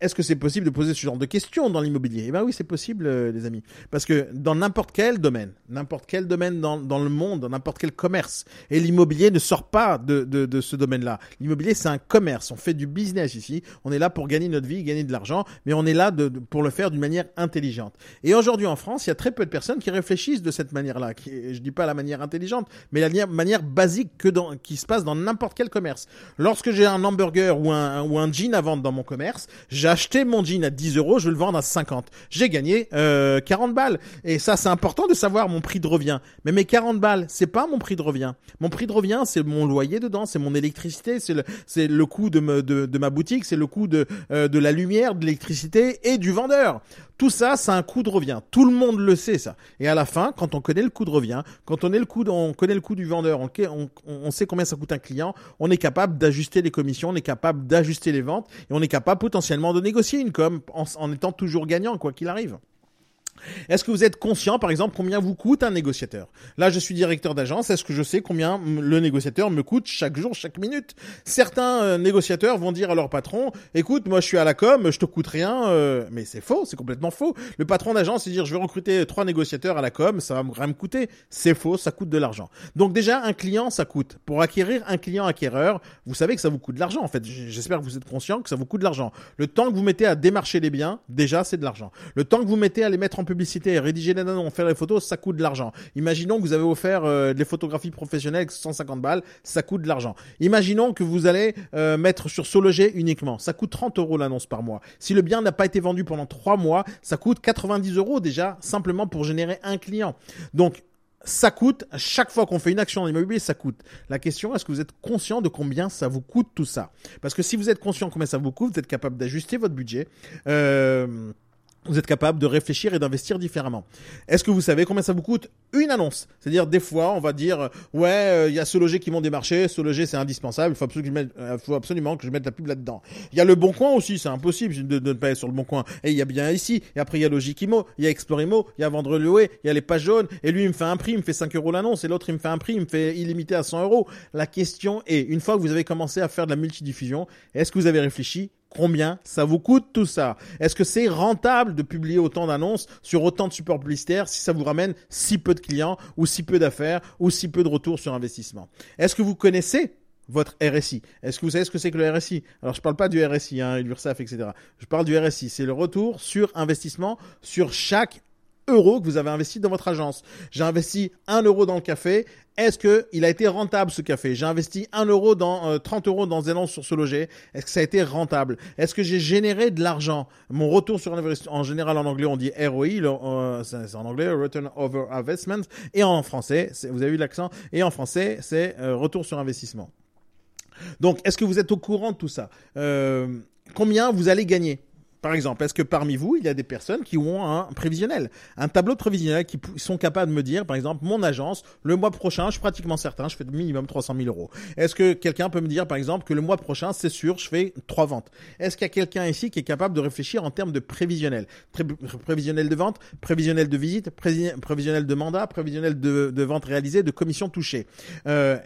Est-ce que c'est possible de poser ce genre de questions dans l'immobilier? Eh ben oui, c'est possible, euh, les amis. Parce que dans n'importe quel domaine, n'importe quel domaine dans, dans le monde, dans n'importe quel commerce, et l'immobilier ne sort pas de, de, de ce domaine-là. L'immobilier, c'est un commerce. On fait du business ici. On est là pour gagner notre vie, gagner de l'argent, mais on est là de, pour le faire d'une manière intelligente. Et aujourd'hui, en France, il y a très peu de personnes qui réfléchissent de cette manière-là. Je dis pas la manière intelligente, mais la manière basique que dans, qui se passe dans n'importe quel commerce. Lorsque j'ai un hamburger ou un, ou un jean à vendre dans mon commerce, j'ai acheté mon jean à 10 euros, je vais le vendre à 50. J'ai gagné euh, 40 balles. Et ça, c'est important de savoir mon prix de revient. Mais mes 40 balles, c'est pas mon prix de revient. Mon prix de revient, c'est mon loyer dedans, c'est mon électricité, c'est le, c'est le coût de, me- de, de ma boutique, c'est le coût de, euh, de la lumière, de l'électricité et du vendeur. Tout ça, c'est un coût de revient. Tout le monde le sait, ça. Et à la fin, quand on connaît le coût de revient, quand on, est le coût de- on connaît le coût du vendeur, on, on, on sait combien ça coûte un client, on est capable d'ajuster les commissions, on est capable d'ajuster les ventes et on est capable potentiellement de négocier une com en, en étant toujours gagnant, quoi qu'il arrive. Est-ce que vous êtes conscient, par exemple, combien vous coûte un négociateur? Là, je suis directeur d'agence. Est-ce que je sais combien le négociateur me coûte chaque jour, chaque minute? Certains euh, négociateurs vont dire à leur patron "Écoute, moi, je suis à la com, je te coûte rien." euh, mais c'est faux, c'est complètement faux. Le patron d'agence, il dire "Je vais recruter trois négociateurs à la com, ça va me- coûter." C'est faux, ça coûte de l'argent. Donc déjà, un client, ça coûte. Pour acquérir un client acquéreur, vous savez que ça vous coûte de l'argent. En fait, j'espère que vous êtes conscient que ça vous coûte de l'argent. Le temps que vous mettez à démarcher les biens, déjà, c'est de l'argent. Le temps que vous mettez à les mettre en publicité, rédiger les annonces, faire les photos, ça coûte de l'argent. Imaginons que vous avez offert euh, des photographies professionnelles avec 150 balles, ça coûte de l'argent. Imaginons que vous allez euh, mettre sur Sologer uniquement, ça coûte 30 euros l'annonce par mois. Si le bien n'a pas été vendu pendant 3 mois, ça coûte 90 euros déjà simplement pour générer un client. Donc ça coûte, chaque fois qu'on fait une action en immobilier, ça coûte. La question, est-ce que vous êtes conscient de combien ça vous coûte tout ça? Parce que si vous êtes conscient de combien ça vous coûte, vous êtes capable d'ajuster votre budget. Euh, vous êtes capable de réfléchir et d'investir différemment. Est-ce que vous savez combien ça vous coûte une annonce? C'est-à-dire des fois, on va dire euh, ouais, euh, il y a ce loger qui monte des marchés, ce loger c'est indispensable, il faut absolument, que je mette- euh, faut absolument que je mette la pub là-dedans. Il y a le Bon Coin aussi, c'est impossible de, ne pas être sur le Bon Coin. Et il y a bien ici, et après il y a Logikimo, il y a Explorimo, il y a Vendre Louer, il y a les pages jaunes, et lui il me fait un prix, il me fait 5 euros l'annonce, et l'autre il me fait un prix, il me fait illimité à 100 euros. La question est, une fois que vous avez commencé à faire de la multidiffusion, est-ce que vous avez réfléchi Combien ça vous coûte tout ça Est-ce que c'est rentable de publier autant d'annonces sur autant de supports publicitaires si ça vous ramène si peu de clients ou si peu d'affaires ou si peu de retours sur investissement? Est-ce que vous connaissez votre RSI Est-ce que vous savez ce que c'est que le RSI Alors je parle pas du RSI, hein, l'URSSAF, etc. Je parle du RSI. C'est le retour sur investissement sur chaque euro que vous avez investi dans votre agence. J'ai investi 1 euro dans le café. Est-ce que il a été rentable ce café? J'ai investi 1 euro dans euh, 30 euros dans Zélande sur ce loger. Est-ce que ça a été rentable? Est-ce que j'ai généré de l'argent? Mon retour sur investissement, en général en anglais on dit ROI, euh, c'est en anglais Return Over Investment, et en français, vous avez eu l'accent, et en français c'est euh, retour sur investissement. Donc, est-ce que vous êtes au courant de tout ça? Euh, Combien vous allez gagner? Par exemple, est-ce que parmi vous, il y a des personnes qui ont un prévisionnel, un tableau de prévisionnel qui sont capables de me dire, par exemple, mon agence, le mois prochain, je suis pratiquement certain, je fais minimum 300 000 euros. Est-ce que quelqu'un peut me dire, par exemple, que le mois prochain, c'est sûr, je fais trois ventes? Est-ce qu'il y a quelqu'un ici qui est capable de réfléchir en termes de prévisionnel? Pré- Prévisionnel de vente, prévisionnel de visite, prévisionnel de mandat, prévisionnel de, de vente réalisée, de commission touchée? Euh,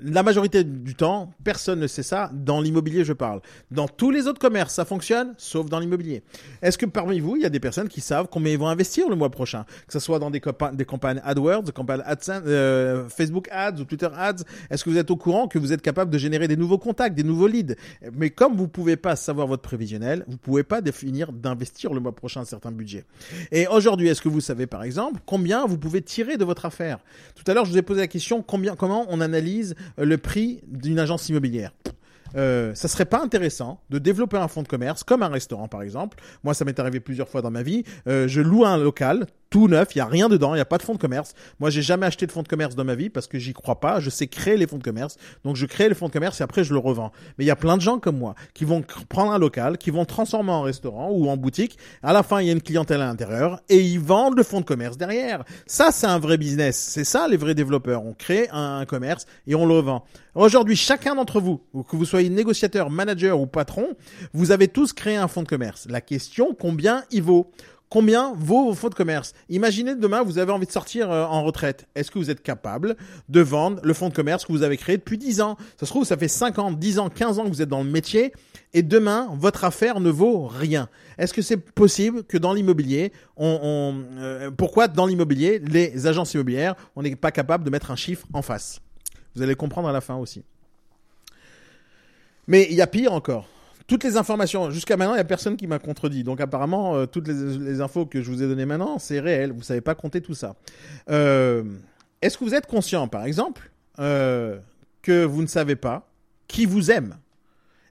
la majorité du temps, personne ne sait ça. Dans l'immobilier, je parle. Dans tous les autres commerces, ça fonctionne, sauf dans l'immobilier. Est-ce que parmi vous, il y a des personnes qui savent combien ils vont investir le mois prochain? Que ce soit dans des, des campagnes AdWords, des campagnes euh, Facebook Ads ou Twitter Ads. Est-ce que vous êtes au courant que vous êtes capable de générer des nouveaux contacts, des nouveaux leads? Mais comme vous pouvez pas savoir votre prévisionnel, vous pouvez pas définir d'investir le mois prochain un certain budget. Et aujourd'hui, est-ce que vous savez par exemple combien vous pouvez tirer de votre affaire? Tout à l'heure, je vous ai posé la question combien, comment on analyse le prix d'une agence immobilière. Euh, ça serait pas intéressant de développer un fonds de commerce comme un restaurant par exemple. Moi, ça m'est arrivé plusieurs fois dans ma vie. Euh, je loue un local tout neuf, il y a rien dedans, il y a pas de fonds de commerce. Moi, j'ai jamais acheté de fonds de commerce dans ma vie parce que j'y crois pas. Je sais créer les fonds de commerce, donc je crée les fonds de commerce et après je le revends. Mais il y a plein de gens comme moi qui vont prendre un local, qui vont le transformer en restaurant ou en boutique. À la fin, il y a une clientèle à l'intérieur et ils vendent le fonds de commerce derrière. Ça, c'est un vrai business. C'est ça les vrais développeurs. On crée un, un commerce et on le vend. Aujourd'hui, chacun d'entre vous, ou que vous soyez négociateur, manager ou patron, vous avez tous créé un fonds de commerce. La question, combien il vaut? Combien vaut vos fonds de commerce? Imaginez demain, vous avez envie de sortir euh, en retraite. Est-ce que vous êtes capable de vendre le fonds de commerce que vous avez créé depuis 10 ans? Ça se trouve, ça fait 5 ans, 10 ans, 15 ans que vous êtes dans le métier et demain, votre affaire ne vaut rien. Est-ce que c'est possible que dans l'immobilier, on, euh, pourquoi dans l'immobilier, les agences immobilières, on n'est pas capable de mettre un chiffre en face? Vous allez le comprendre à la fin aussi. Mais il y a pire encore. Toutes les informations, jusqu'à maintenant, il n'y a personne qui m'a contredit. Donc apparemment, euh, toutes les, infos que je vous ai données maintenant, c'est réel. Vous savez pas compter tout ça. Euh, Est-ce que vous êtes conscient, par exemple, euh, que vous ne savez pas qui vous aime?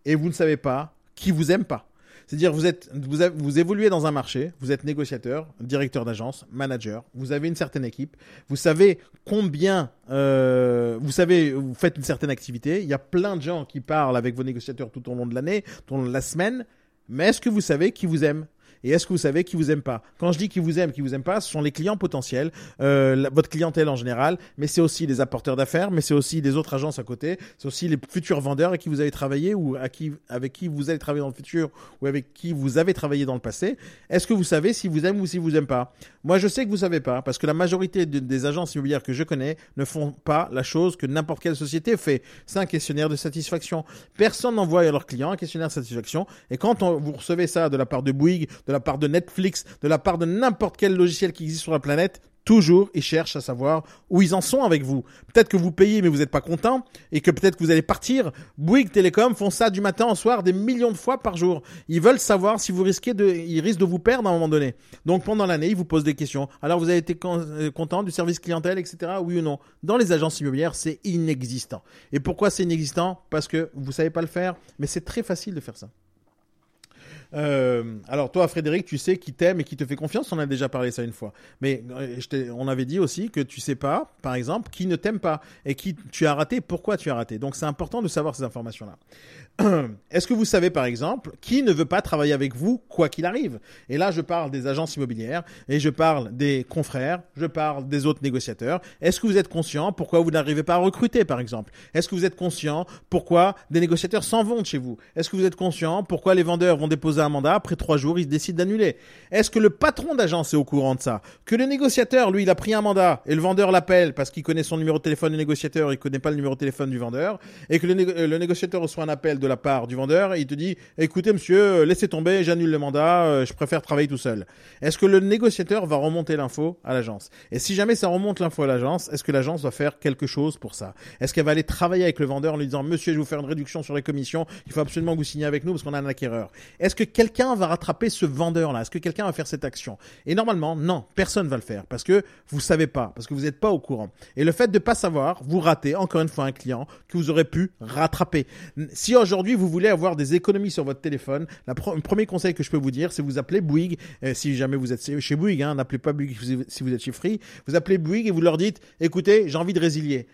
Et vous ne savez pas qui vous aime pas? C'est-à-dire, vous êtes, vous, évoluez dans un marché, vous êtes négociateur, directeur d'agence, manager, vous avez une certaine équipe, vous savez combien, euh, vous savez, vous faites une certaine activité. Il y a plein de gens qui parlent avec vos négociateurs tout au long de l'année, tout au long de la semaine. Mais est-ce que vous savez qui vous aime? Et est-ce que vous savez qui vous aime pas? Quand je dis qui vous aime, qui vous aime pas, ce sont les clients potentiels, euh, votre clientèle en général, mais c'est aussi les apporteurs d'affaires, mais c'est aussi les autres agences à côté, c'est aussi les futurs vendeurs avec qui vous avez travaillé ou à qui, avec qui vous allez travailler dans le futur ou avec qui vous avez travaillé dans le passé. Est-ce que vous savez si vous aime ou si vous aime pas? Moi, je sais que vous savez pas parce que la majorité de- des agences immobilières que je connais ne font pas la chose que n'importe quelle société fait. C'est un questionnaire de satisfaction. Personne n'envoie à leurs clients un questionnaire de satisfaction. Et quand on- vous recevez ça de la part de Bouygues, de la part de Netflix, de la part de n'importe quel logiciel qui existe sur la planète, toujours ils cherchent à savoir où ils en sont avec vous. Peut-être que vous payez mais vous n'êtes pas content et que peut-être que vous allez partir. Bouygues Télécom font ça du matin au soir des millions de fois par jour. Ils veulent savoir si vous risquez de, ils risquent de vous perdre à un moment donné. Donc pendant l'année, ils vous posent des questions. Alors vous avez été euh, content du service clientèle, etc. Oui ou non? Dans les agences immobilières, c'est inexistant. Et pourquoi c'est inexistant? Parce que vous savez pas le faire, mais c'est très facile de faire ça. Euh, alors toi, Frédéric, tu sais qui t'aime et qui te fait confiance. On a déjà parlé ça une fois. Mais euh, on avait dit aussi que tu sais pas, par exemple, qui ne t'aime pas et qui tu as raté, pourquoi tu as raté. Donc c'est important de savoir ces informations-là. *clears throat* Est-ce que vous savez, par exemple, qui ne veut pas travailler avec vous quoi qu'il arrive? Et là, je parle des agences immobilières et je parle des confrères, je parle des autres négociateurs. Est-ce que vous êtes conscient pourquoi vous n'arrivez pas à recruter, par exemple? Est-ce que vous êtes conscient pourquoi des négociateurs s'en vont de chez vous? Est-ce que vous êtes conscient pourquoi les vendeurs vont déposer un mandat après trois jours, ils décident d'annuler? Est-ce que le patron d'agence est au courant de ça? Que le négociateur, lui, il a pris un mandat et le vendeur l'appelle parce qu'il connaît son numéro de téléphone du négociateur, il connaît pas le numéro de téléphone du vendeur et que le, euh, le négociateur reçoit un appel de la part du vendeur et il te dit écoutez monsieur, euh, laissez tomber, j'annule le mandat, euh, je préfère travailler tout seul. Est-ce que le négociateur va remonter l'info à l'agence? Et si jamais ça remonte l'info à l'agence, est-ce que l'agence va faire quelque chose pour ça? Est-ce qu'elle va aller travailler avec le vendeur en lui disant monsieur, je vais vous faire une réduction sur les commissions, il faut absolument que vous signiez avec nous parce qu'on a un acquéreur? Est-ce que quelqu'un va rattraper ce vendeur là Est-ce que quelqu'un va faire cette action? Et normalement, non, personne va le faire parce que vous savez pas, parce que vous n'êtes pas au courant. Et le fait de pas savoir, vous ratez encore une fois un client que vous aurez pu rattraper. Si aujourd'hui vous voulez avoir des économies sur votre téléphone, le premier conseil que je peux vous dire, c'est vous appelez Bouygues. si jamais vous êtes chez Bouygues, hein, n'appelez pas Bouygues si vous êtes chez Free. Vous appelez Bouygues et vous leur dites, écoutez, j'ai envie de résilier.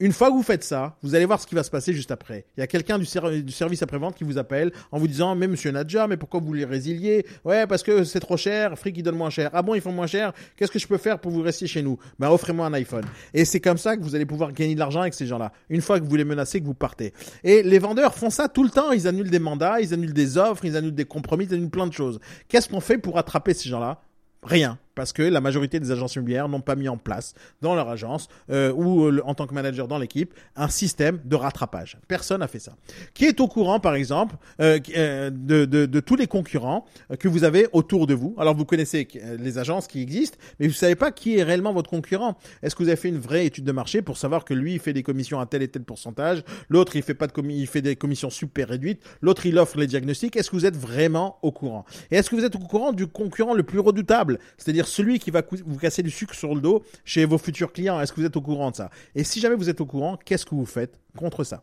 Une fois que vous faites ça, vous allez voir ce qui va se passer juste après. Il y a quelqu'un du, ser- du service après-vente qui vous appelle en vous disant, mais monsieur Nadja, mais pourquoi vous voulez résilier Ouais, parce que c'est trop cher, Free qui donne moins cher. Ah bon, ils font moins cher? Qu'est-ce que je peux faire pour vous rester chez nous? Ben, offrez-moi un iPhone. Et c'est comme ça que vous allez pouvoir gagner de l'argent avec ces gens-là. Une fois que vous les menacez, que vous partez. Et les vendeurs font ça tout le temps. Ils annulent des mandats, ils annulent des offres, ils annulent des compromis, ils annulent plein de choses. Qu'est-ce qu'on fait pour attraper ces gens-là? Rien, parce que la majorité des agences immobilières n'ont pas mis en place dans leur agence euh, ou euh, en tant que manager dans l'équipe un système de rattrapage. Personne n'a fait ça. Qui est au courant, par exemple, euh, euh, de, de, de tous les concurrents euh, que vous avez autour de vous? Alors vous connaissez les agences qui existent, mais vous savez pas qui est réellement votre concurrent. Est-ce que vous avez fait une vraie étude de marché pour savoir que lui il fait des commissions à tel et tel pourcentage, l'autre il fait pas de il fait des commissions super réduites, l'autre il offre les diagnostics? Est-ce que vous êtes vraiment au courant? Et est-ce que vous êtes au courant du concurrent le plus redoutable, c'est-à-dire celui qui va vous casser du sucre sur le dos chez vos futurs clients Est-ce que vous êtes au courant de ça? Et si jamais vous êtes au courant, qu'est-ce que vous faites contre ça?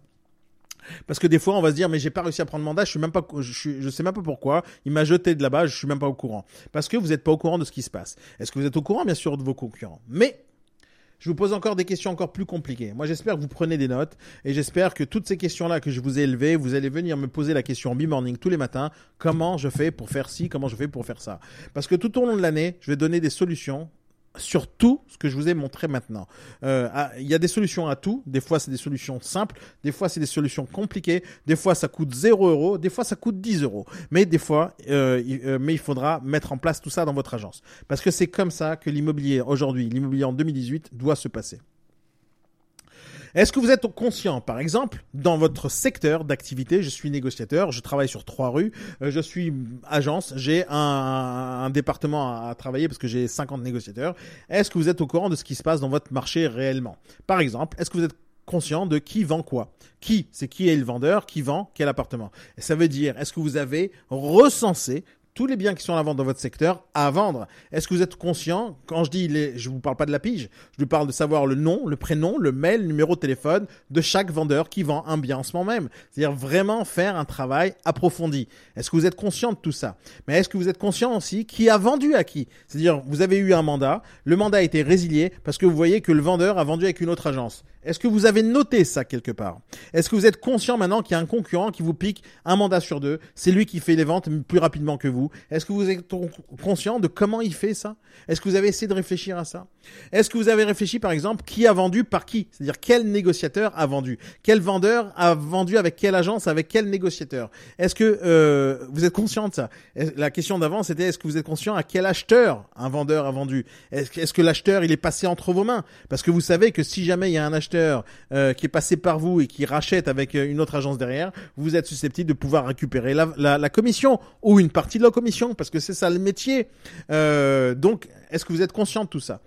Parce que des fois, on va se dire, mais j'ai pas réussi à prendre mandat, je suis sais même pas pourquoi. Il m'a jeté de là-bas, je suis même pas au courant. Parce que vous n'êtes pas au courant de ce qui se passe. Est-ce que vous êtes au courant, bien sûr, de vos concurrents? Mais je vous pose encore des questions encore plus compliquées. Moi, j'espère que vous prenez des notes et j'espère que toutes ces questions-là que je vous ai élevées, vous allez venir me poser la question en B-Morning tous les matins. Comment je fais pour faire ci? Comment je fais pour faire ça? Parce que tout au long de l'année, je vais donner des solutions sur tout ce que je vous ai montré maintenant. Euh, ah, Il y a des solutions à tout. Des fois, c'est des solutions simples. Des fois, c'est des solutions compliquées. Des fois, ça coûte 0 euros. Des fois, ça coûte 10 euros. Mais des fois, euh, euh, mais il faudra mettre en place tout ça dans votre agence. Parce que c'est comme ça que l'immobilier aujourd'hui, l'immobilier en 2018 doit se passer. Est-ce que vous êtes conscient, par exemple, dans votre secteur d'activité, je suis négociateur, je travaille sur trois rues, euh, je suis agence, j'ai un, département à, à travailler parce que j'ai 50 négociateurs. Est-ce que vous êtes au courant de ce qui se passe dans votre marché réellement? Par exemple, est-ce que vous êtes conscient de qui vend quoi? Qui C'est qui est le vendeur? Qui vend quel appartement? Et ça veut dire, est-ce que vous avez recensé tous les biens qui sont à la vente dans votre secteur à vendre. Est-ce que vous êtes conscient Quand je dis les, je vous parle pas de la pige, je vous parle de savoir le nom, le prénom, le mail, le numéro de téléphone de chaque vendeur qui vend un bien en ce moment même. C'est-à-dire vraiment faire un travail approfondi. Est-ce que vous êtes conscient de tout ça? Mais est-ce que vous êtes conscient aussi qui a vendu à qui? C'est-à-dire vous avez eu un mandat, le mandat a été résilié parce que vous voyez que le vendeur a vendu avec une autre agence. Est-ce que vous avez noté ça quelque part? Est-ce que vous êtes conscient maintenant qu'il y a un concurrent qui vous pique un mandat sur deux C'est lui qui fait les ventes plus rapidement que vous? Est-ce que vous êtes conscient de comment il fait ça? Est-ce que vous avez essayé de réfléchir à ça? Est-ce que vous avez réfléchi par exemple qui a vendu par qui? C'est-à-dire quel négociateur a vendu? Quel vendeur a vendu avec quelle agence Avec quel négociateur? Est-ce que euh, vous êtes conscient de ça? La question d'avant c'était est-ce que vous êtes conscient à quel acheteur un vendeur a vendu? Est-ce que, l'acheteur il est passé entre vos mains? Parce que vous savez que si jamais il y a un acheteur euh, qui est passé par vous et qui rachète avec euh, une autre agence derrière, vous êtes susceptible de pouvoir récupérer la commission ou une partie de la commission parce que c'est ça le métier. Euh, donc, est-ce que vous êtes conscient de tout ça?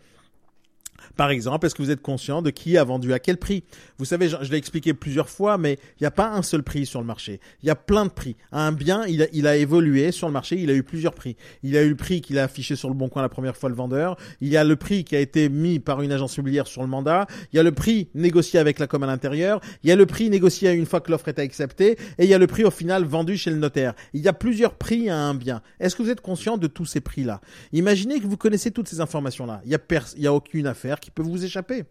Par exemple, est-ce que vous êtes conscient de qui a vendu à quel prix? Vous savez, je, l'ai expliqué plusieurs fois, mais il n'y a pas un seul prix sur le marché. Il y a plein de prix. Un bien, il a, il a évolué sur le marché, il a eu plusieurs prix. Il a eu le prix qu'il a affiché sur le bon coin la première fois le vendeur. Il y a le prix qui a été mis par une agence immobilière sur le mandat. Il y a le prix négocié avec la com à l'intérieur. Il y a le prix négocié une fois que l'offre est acceptée. Et il y a le prix au final vendu chez le notaire. Il y a plusieurs prix à un bien. Est-ce que vous êtes conscient de tous ces prix-là? Imaginez que vous connaissez toutes ces informations-là. Il y a, il y a aucune affaire peut vous échapper.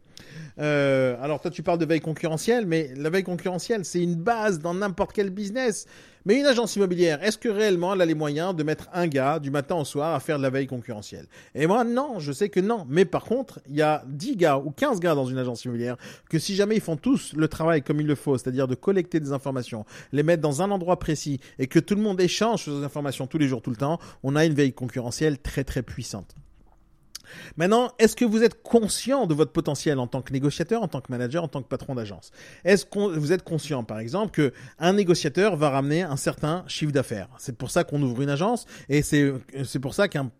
Euh, alors toi tu parles de veille concurrentielle, mais la veille concurrentielle c'est une base dans n'importe quel business. Mais une agence immobilière, est-ce que réellement elle a les moyens de mettre un gars du matin au soir à faire de la veille concurrentielle? Et moi non, je sais que non. Mais par contre, il y a 10 gars ou 15 gars dans une agence immobilière que si jamais ils font tous le travail comme il le faut, c'est-à-dire de collecter des informations, les mettre dans un endroit précis et que tout le monde échange ces informations tous les jours, tout le temps, on a une veille concurrentielle très très puissante. Maintenant, est-ce que vous êtes conscient de votre potentiel en tant que négociateur, en tant que manager, en tant que patron d'agence? Est-ce que vous êtes conscient, par exemple, que un négociateur va ramener un certain chiffre d'affaires? C'est pour ça qu'on ouvre une agence et c'est pour ça qu'un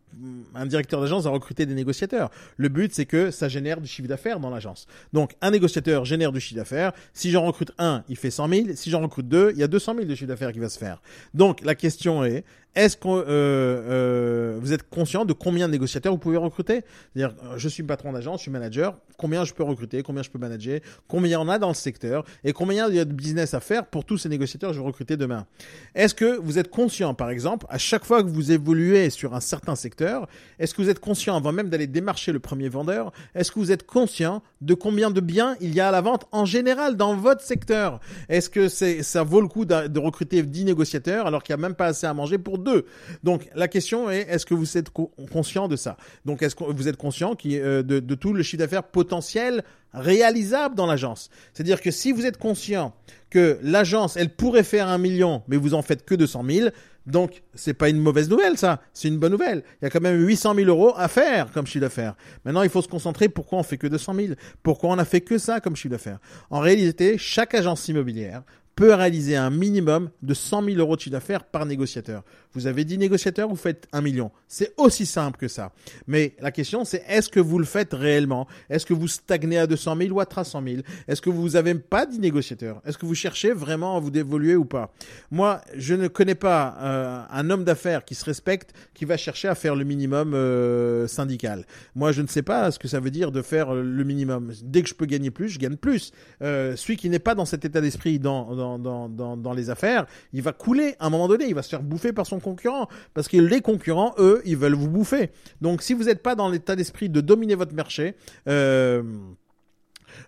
un directeur d'agence va recruter des négociateurs. Le but, c'est que ça génère du chiffre d'affaires dans l'agence. Donc, un négociateur génère du chiffre d'affaires. Si j'en recrute un, il fait 100 000. Si j'en recrute deux, il y a 200 000 de chiffre d'affaires qui va se faire. Donc, la question est, est-ce que euh, euh, vous êtes conscient de combien de négociateurs vous pouvez recruter? C'est-à-dire, euh, je suis patron d'agence, je suis manager, combien je peux recruter, combien je peux manager, combien il y en a dans le secteur? Et combien il y a de business à faire pour tous ces négociateurs que je vais recruter demain? Est-ce que vous êtes conscient, par exemple, à chaque fois que vous évoluez sur un certain secteur, est-ce que vous êtes conscient, avant même d'aller démarcher le premier vendeur, est-ce que vous êtes conscient de combien de biens il y a à la vente en général dans votre secteur? Est-ce que c'est, ça vaut le coup de, recruter 10 négociateurs alors qu'il n'y a même pas assez à manger pour deux? Donc la question est, est-ce que vous êtes co- conscient de ça? Donc est-ce que vous êtes conscient euh, de, de tout le chiffre d'affaires potentiel réalisable dans l'agence? C'est-à-dire que si vous êtes conscient que l'agence, elle pourrait faire un million, mais vous en faites que 200 000, donc, c'est pas une mauvaise nouvelle, ça. C'est une bonne nouvelle. Il y a quand même 800 000 euros à faire comme chiffre d'affaires. Maintenant, il faut se concentrer. Pourquoi on fait que 200 000 Pourquoi on a fait que ça comme chiffre d'affaires? En réalité, chaque agence immobilière peut réaliser un minimum de 100 000 euros de chiffre d'affaires par négociateur. Vous avez 10 négociateurs, vous faites un million. C'est aussi simple que ça. Mais la question, c'est est-ce que vous le faites réellement? Est-ce que vous stagnez à 200 000 ou à 300 000 Est-ce que vous avez pas 10 négociateurs Est-ce que vous cherchez vraiment à vous dévoluer ou pas? Moi, je ne connais pas euh, un homme d'affaires qui se respecte qui va chercher à faire le minimum euh, syndical. Moi, je ne sais pas ce que ça veut dire de faire le minimum. Dès que je peux gagner plus, je gagne plus. Euh, celui qui n'est pas dans cet état d'esprit dans, dans, dans, dans, dans les affaires, il va couler à un moment donné. Il va se faire bouffer par son concurrent parce que les concurrents, eux, ils veulent vous bouffer. Donc, si vous n'êtes pas dans l'état d'esprit de dominer votre marché, euh,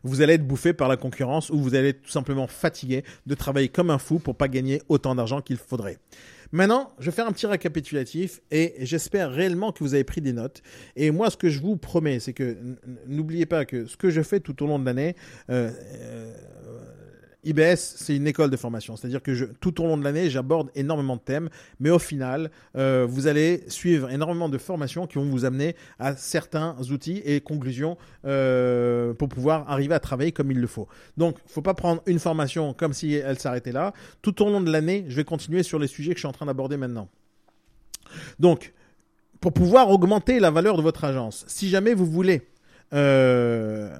vous allez être bouffé par la concurrence ou vous allez être tout simplement fatigué de travailler comme un fou pour pas gagner autant d'argent qu'il faudrait. Maintenant, je vais faire un petit récapitulatif et j'espère réellement que vous avez pris des notes. Et moi, ce que je vous promets, c'est que n'oubliez pas que ce que je fais tout au long de l'année, euh, euh, IBS, c'est une école de formation. C'est-à-dire que tout au long de l'année, j'aborde énormément de thèmes, mais au final, euh, vous allez suivre énormément de formations qui vont vous amener à certains outils et conclusions euh, pour pouvoir arriver à travailler comme il le faut. Donc, faut pas prendre une formation comme si elle s'arrêtait là. Tout au long de l'année, je vais continuer sur les sujets que je suis en train d'aborder maintenant. Donc, pour pouvoir augmenter la valeur de votre agence, si jamais vous voulez euh,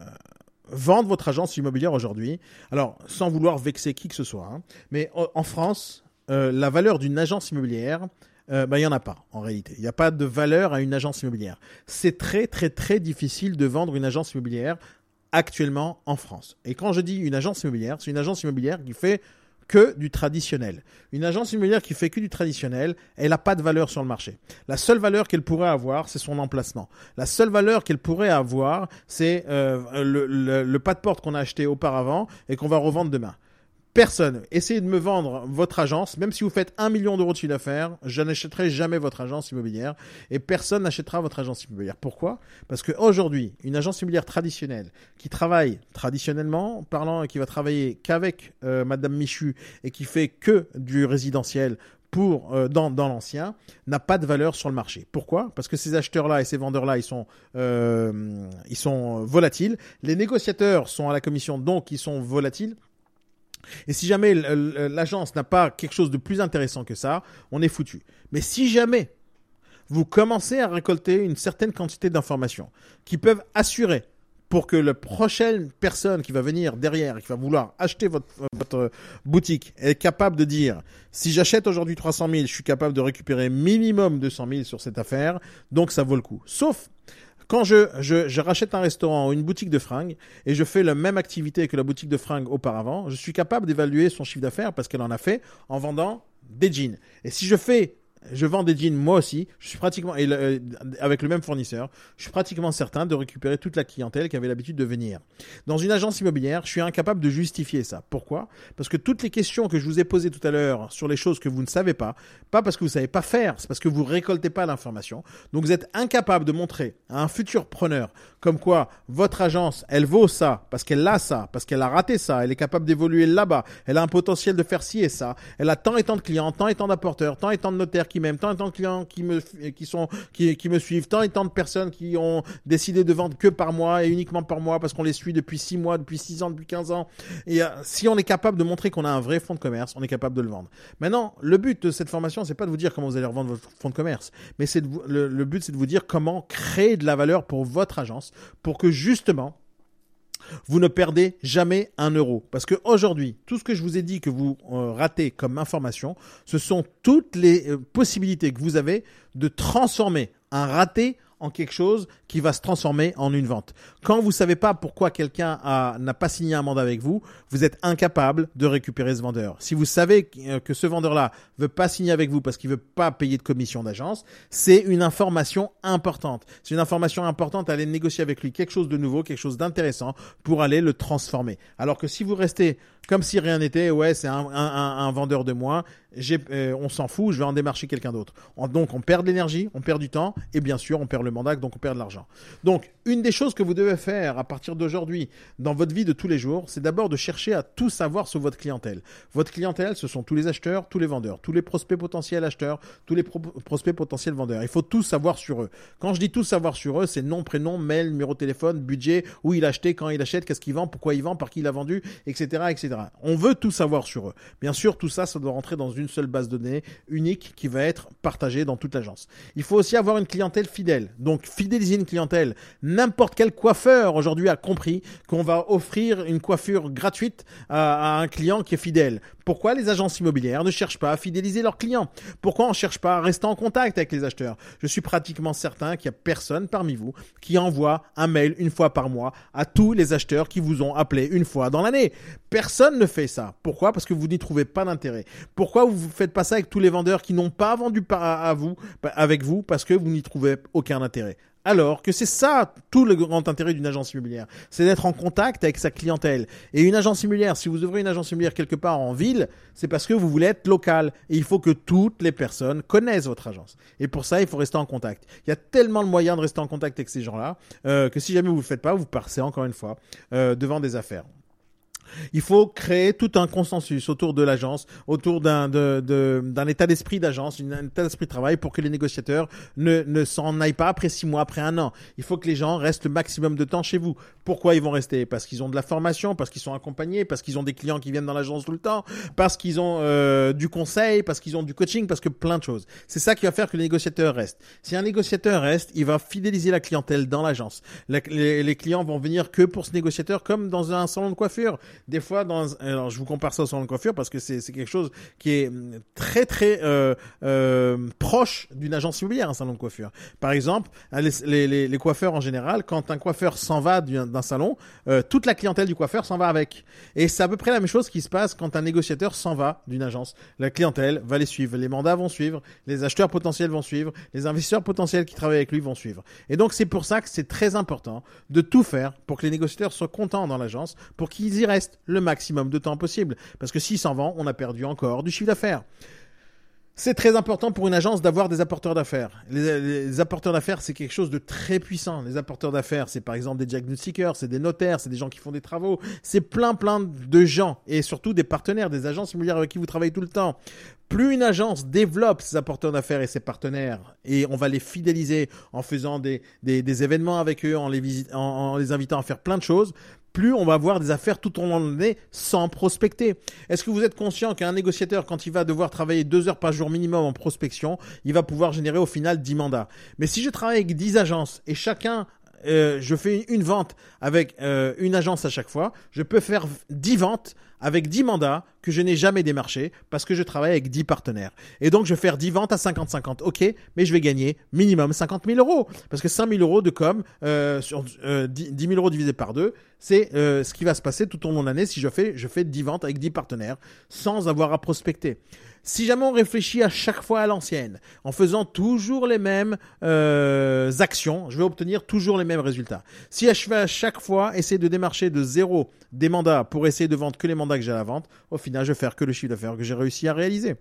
vendre votre agence immobilière aujourd'hui, alors sans vouloir vexer qui que ce soit, hein, mais en France, euh, la valeur d'une agence immobilière, euh, bah, il n'y en a pas en réalité. Il n'y a pas de valeur à une agence immobilière. C'est très très très difficile de vendre une agence immobilière actuellement en France. Et quand je dis une agence immobilière, c'est une agence immobilière qui fait que du traditionnel. Une agence immobilière qui fait que du traditionnel, elle n'a pas de valeur sur le marché. La seule valeur qu'elle pourrait avoir, c'est son emplacement. La seule valeur qu'elle pourrait avoir, c'est euh, le, le- le pas de porte qu'on a acheté auparavant et qu'on va revendre demain. Personne. Essayez de me vendre votre agence, même si vous faites un million d'euros de chiffre d'affaires, je n'achèterai jamais votre agence immobilière et personne n'achètera votre agence immobilière. Pourquoi? Parce qu'aujourd'hui, une agence immobilière traditionnelle qui travaille traditionnellement, parlant et qui va travailler qu'avec euh, Madame Michu et qui fait que du résidentiel pour euh, dans, l'ancien n'a pas de valeur sur le marché. Pourquoi? Parce que ces acheteurs-là et ces vendeurs-là, ils sont euh, ils sont volatiles. Les négociateurs sont à la commission, donc ils sont volatiles. Et si jamais l'agence n'a pas quelque chose de plus intéressant que ça, on est foutu. Mais si jamais vous commencez à récolter une certaine quantité d'informations qui peuvent assurer pour que la prochaine personne qui va venir derrière et qui va vouloir acheter votre, votre boutique est capable de dire si j'achète aujourd'hui 300 000, je suis capable de récupérer minimum 200 000 sur cette affaire, donc ça vaut le coup. Sauf quand je, je, rachète un restaurant ou une boutique de fringues et je fais la même activité que la boutique de fringues auparavant, je suis capable d'évaluer son chiffre d'affaires parce qu'elle en a fait en vendant des jeans. Et si je fais je vends des jeans moi aussi, je suis pratiquement euh, avec le même fournisseur, je suis pratiquement certain de récupérer toute la clientèle qui avait l'habitude de venir. Dans une agence immobilière, je suis incapable de justifier ça. Pourquoi? Parce que toutes les questions que je vous ai posées tout à l'heure sur les choses que vous ne savez pas, pas parce que vous savez pas faire, c'est parce que vous récoltez pas l'information. Donc vous êtes incapable de montrer à un futur preneur comme quoi votre agence, elle vaut ça parce qu'elle a ça, parce qu'elle a raté ça, elle est capable d'évoluer là-bas, elle a un potentiel de faire ci et ça, elle a tant et tant de clients, tant et tant d'apporteurs, tant et tant de notaires qui m'aiment, tant et tant de clients qui me suivent, tant et tant de personnes qui ont décidé de vendre que par mois et uniquement par mois parce qu'on les suit depuis 6 mois, depuis 6 ans, depuis 15 ans. Et euh, si on est capable de montrer qu'on a un vrai fonds de commerce, on est capable de le vendre. Maintenant, le but de cette formation, c'est pas de vous dire comment vous allez revendre votre fonds de commerce, mais c'est le but, c'est de vous dire comment créer de la valeur pour votre agence, pour que justement vous ne perdez jamais un euro. Parce que aujourd'hui, tout ce que je vous ai dit que vous euh, ratez comme information, ce sont toutes les euh, possibilités que vous avez de transformer un raté en quelque chose qui va se transformer en une vente. Quand vous savez pas pourquoi quelqu'un n'a pas signé un mandat avec vous, vous êtes incapable de récupérer ce vendeur. Si vous savez que, euh, que ce vendeur-là veut pas signer avec vous parce qu'il veut pas payer de commission d'agence, c'est une information importante. C'est une information importante à aller négocier avec lui quelque chose de nouveau, quelque chose d'intéressant pour aller le transformer. Alors que si vous restez comme si rien n'était, ouais, c'est un, vendeur de j'ai, euh, on s'en fout, je vais en démarcher quelqu'un d'autre. On- Donc on perd de l'énergie, on perd du temps et bien sûr on perd le mandat, donc on perd de l'argent. Donc une des choses que vous devez faire à partir d'aujourd'hui dans votre vie de tous les jours, c'est d'abord de chercher à tout savoir sur votre clientèle. Votre clientèle, ce sont tous les acheteurs, tous les vendeurs, tous les prospects potentiels acheteurs, tous les pro- prospects potentiels vendeurs. Il faut tout savoir sur eux. Quand je dis tout savoir sur eux, c'est nom, prénom, mail, numéro de téléphone, budget, où il a acheté, quand il achète, qu'est-ce qu'il vend, pourquoi il vend, par qui il a vendu, etc., etc. On veut tout savoir sur eux. Bien sûr, tout ça, ça doit rentrer dans une seule base de données unique qui va être partagée dans toute l'agence. Il faut aussi avoir une clientèle fidèle. Donc, fidéliser une clientèle. N'importe quel coiffeur aujourd'hui a compris qu'on va offrir une coiffure gratuite à, un client qui est fidèle. Pourquoi les agences immobilières ne cherchent pas à fidéliser leurs clients? Pourquoi on ne cherche pas à rester en contact avec les acheteurs? Je suis pratiquement certain qu'il n'y a personne parmi vous qui envoie un mail une fois par mois à tous les acheteurs qui vous ont appelé une fois dans l'année. Personne ne fait ça. Pourquoi? Parce que vous n'y trouvez pas d'intérêt. Pourquoi vous ne faites pas ça avec tous les vendeurs qui n'ont pas vendu à vous, avec vous Parce que vous n'y trouvez aucun intérêt? Alors que c'est ça tout le grand intérêt d'une agence immobilière, c'est d'être en contact avec sa clientèle. Et une agence immobilière, si vous ouvrez une agence immobilière quelque part en ville, c'est parce que vous voulez être local. Et il faut que toutes les personnes connaissent votre agence. Et pour ça, il faut rester en contact. Il y a tellement de moyens de rester en contact avec ces gens-là euh, que si jamais vous le faites pas, vous passez encore une fois euh, devant des affaires. Il faut créer tout un consensus autour de l'agence, autour d'un de- de- état d'esprit d'agence, un état d'esprit de travail pour que les négociateurs ne, ne s'en aillent pas après six mois, après un an. Il faut que les gens restent le maximum de temps chez vous. Pourquoi ils vont rester? Parce qu'ils ont de la formation, parce qu'ils sont accompagnés, parce qu'ils ont des clients qui viennent dans l'agence tout le temps, parce qu'ils ont euh, du conseil, parce qu'ils ont du coaching, parce que plein de choses. C'est ça qui va faire que le négociateur reste. Si un négociateur reste, il va fidéliser la clientèle dans l'agence. La- les, les clients vont venir que pour ce négociateur, comme dans un salon de coiffure. Des fois, dans, alors je vous compare ça au salon de coiffure parce que c'est quelque chose qui est hum, très très euh, euh, proche d'une agence immobilière, un salon de coiffure. Par exemple, hein, les, les, les- coiffeurs en général, quand un coiffeur s'en va d'un salon, euh, toute la clientèle du coiffeur s'en va avec. Et c'est à peu près la même chose qui se passe quand un négociateur s'en va d'une agence. La clientèle va les suivre, les mandats vont suivre, les acheteurs potentiels vont suivre, les investisseurs potentiels qui travaillent avec lui vont suivre. Et donc c'est pour ça que c'est très important de tout faire pour que les négociateurs soient contents dans l'agence, pour qu'ils y restent le maximum de temps possible. Parce que s'ils s'en vont, on a perdu encore du chiffre d'affaires. C'est très important pour une agence d'avoir des apporteurs d'affaires. Les, apporteurs d'affaires, c'est quelque chose de très puissant. Les apporteurs d'affaires, c'est par exemple des diagnostiqueurs, c'est des notaires, c'est des gens qui font des travaux, c'est plein plein de gens et surtout des partenaires, des agences immobilières avec qui vous travaillez tout le temps. Plus une agence développe ses apporteurs d'affaires et ses partenaires, et on va les fidéliser en faisant des, des, événements avec eux, en les, en les invitant à faire plein de choses, plus on va avoir des affaires tout au long de l'année sans prospecter. Est-ce que vous êtes conscient qu'un négociateur, quand il va devoir travailler deux heures par jour minimum en prospection, il va pouvoir générer au final 10 mandats? Mais si je travaille avec 10 agences et chacun euh, je fais une vente avec euh, une agence à chaque fois, je peux faire 10 ventes avec 10 mandats que je n'ai jamais démarchés parce que je travaille avec 10 partenaires. Et donc, je vais faire 10 ventes à 50-50. OK, mais je vais gagner minimum 50 000 euros. Parce que 5 000 euros de com euh, sur euh, 10 10 000 euros divisé par 2, c'est euh, ce qui va se passer tout au long de l'année si je fais, je fais 10 ventes avec 10 partenaires sans avoir à prospecter. Si jamais on réfléchit à chaque fois à l'ancienne, en faisant toujours les mêmes euh, actions, je vais obtenir toujours les mêmes résultats. Si je vais à chaque fois essayer de démarcher de zéro des mandats pour essayer de vendre que les mandats que j'ai à la vente, au final, je vais faire que le chiffre d'affaires que j'ai réussi à réaliser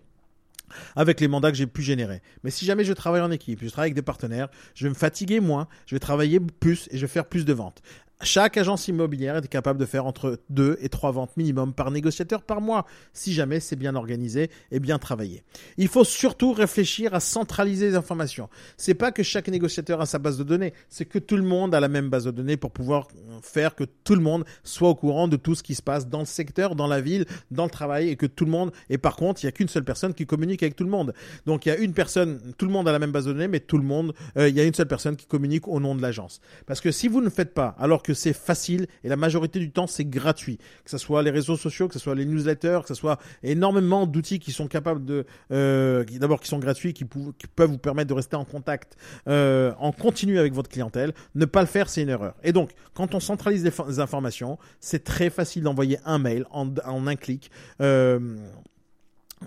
avec les mandats que j'ai pu générer. Mais si jamais je travaille en équipe, je travaille avec des partenaires, je vais me fatiguer moins, je vais travailler plus et je vais faire plus de ventes. Chaque agence immobilière est capable de faire entre 2 et 3 ventes minimum par négociateur par mois, si jamais c'est bien organisé et bien travaillé. Il faut surtout réfléchir à centraliser les informations. C'est pas que chaque négociateur a sa base de données, c'est que tout le monde a la même base de données pour pouvoir faire que tout le monde soit au courant de tout ce qui se passe dans le secteur, dans la ville, dans le travail et que tout le monde, et par contre, il y a qu'une seule personne qui communique avec tout le monde. Donc il y a une personne, tout le monde a la même base de données, mais tout le monde, euh, il y a une seule personne qui communique au nom de l'agence. Parce que si vous ne faites pas, alors que c'est facile et la majorité du temps c'est gratuit, que ce soit les réseaux sociaux, que ce soit les newsletters, que ce soit énormément d'outils qui sont capables de, euh, d'abord qui sont gratuits, qui, qui peuvent vous permettre de rester en contact euh, en continu avec votre clientèle. Ne pas le faire, c'est une erreur. Et donc, quand on centralise les, informations, c'est très facile d'envoyer un mail en, en un clic. Euh,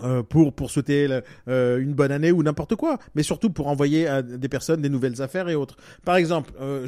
euh, pour pour souhaiter le- euh, une bonne année ou n'importe quoi, mais surtout pour envoyer à des personnes des nouvelles affaires et autres. Par exemple, euh,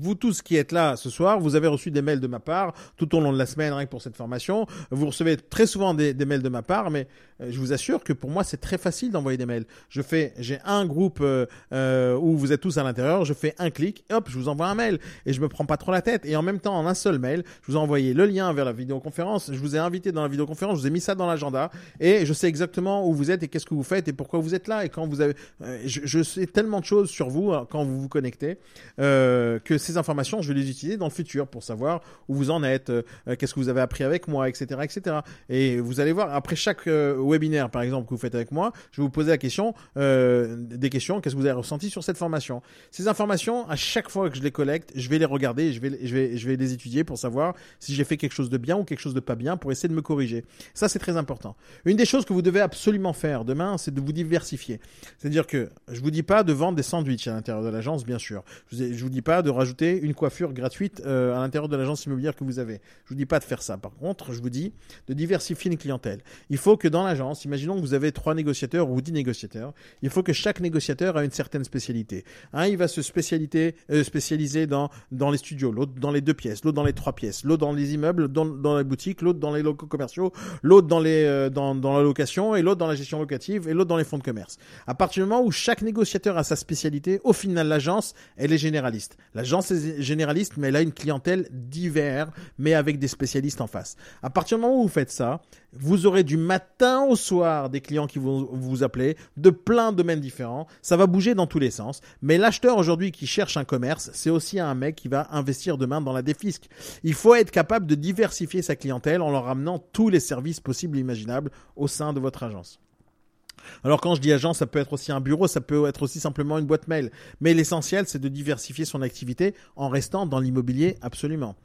vous tous qui êtes là ce soir, vous avez reçu des mails de ma part tout au long de la semaine rien que pour cette formation. Vous recevez très souvent des, mails de ma part, mais euh, je vous assure que pour moi c'est très facile d'envoyer des mails. Je fais, j'ai un groupe euh, euh, où vous êtes tous à l'intérieur, je fais un clic, hop, je vous envoie un mail et je me prends pas trop la tête. Et en même temps, en un seul mail, je vous ai envoyé le lien vers la vidéoconférence. Je vous ai invité dans la vidéoconférence, je vous ai mis ça dans l'agenda et je sais exactement où vous êtes et qu'est-ce que vous faites et pourquoi vous êtes là et quand vous avez. euh, je, sais tellement de choses sur vous euh, quand vous vous connectez euh, que ces informations, je vais les utiliser dans le futur pour savoir où vous en êtes, euh, qu'est-ce que vous avez appris avec moi, etc., etc. Et vous allez voir après chaque webinaire, par exemple, que vous faites avec moi, je vais vous poser la question, des questions, qu'est-ce que vous avez ressenti sur cette formation. Ces informations, à chaque fois que je les collecte, je vais les regarder, je vais, je vais, je vais les étudier pour savoir si j'ai fait quelque chose de bien ou quelque chose de pas bien pour essayer de me corriger. Ça, c'est très important. Une des choses que vous devez absolument faire demain, c'est de vous diversifier. C'est-à-dire que je vous dis pas de vendre des sandwichs à l'intérieur de l'agence, bien sûr. Je vous, vous dis pas de rajouter une coiffure gratuite euh, à l'intérieur de l'agence immobilière que vous avez. Je vous dis pas de faire ça. Par contre, je vous dis de diversifier une clientèle. Il faut que dans l'agence, imaginons que vous avez trois négociateurs ou dix négociateurs, il faut que chaque négociateur ait une certaine spécialité. Un, il va se spécialité, euh, spécialiser dans, dans les studios, l'autre dans les deux pièces, l'autre dans les trois pièces, l'autre dans les immeubles, dans, dans les boutiques, l'autre dans les locaux commerciaux, l'autre dans, les, euh, dans location et l'autre dans la gestion locative et l'autre dans les fonds de commerce. À partir du moment où chaque négociateur a sa spécialité, au final, l'agence, elle est généraliste. L'agence est généraliste, mais elle a une clientèle divers, mais avec des spécialistes en face. À partir du moment où vous faites ça, vous aurez du matin au soir des clients qui vont vous appeler de plein de domaines différents. Ça va bouger dans tous les sens. Mais l'acheteur aujourd'hui qui cherche un commerce, c'est aussi un mec qui va investir demain dans la défisque. Il faut être capable de diversifier sa clientèle en leur ramenant tous les services possibles et imaginables au sein de votre agence. Alors quand je dis agence, ça peut être aussi un bureau, ça peut être aussi simplement une boîte mail. Mais l'essentiel, c'est de diversifier son activité en restant dans l'immobilier absolument.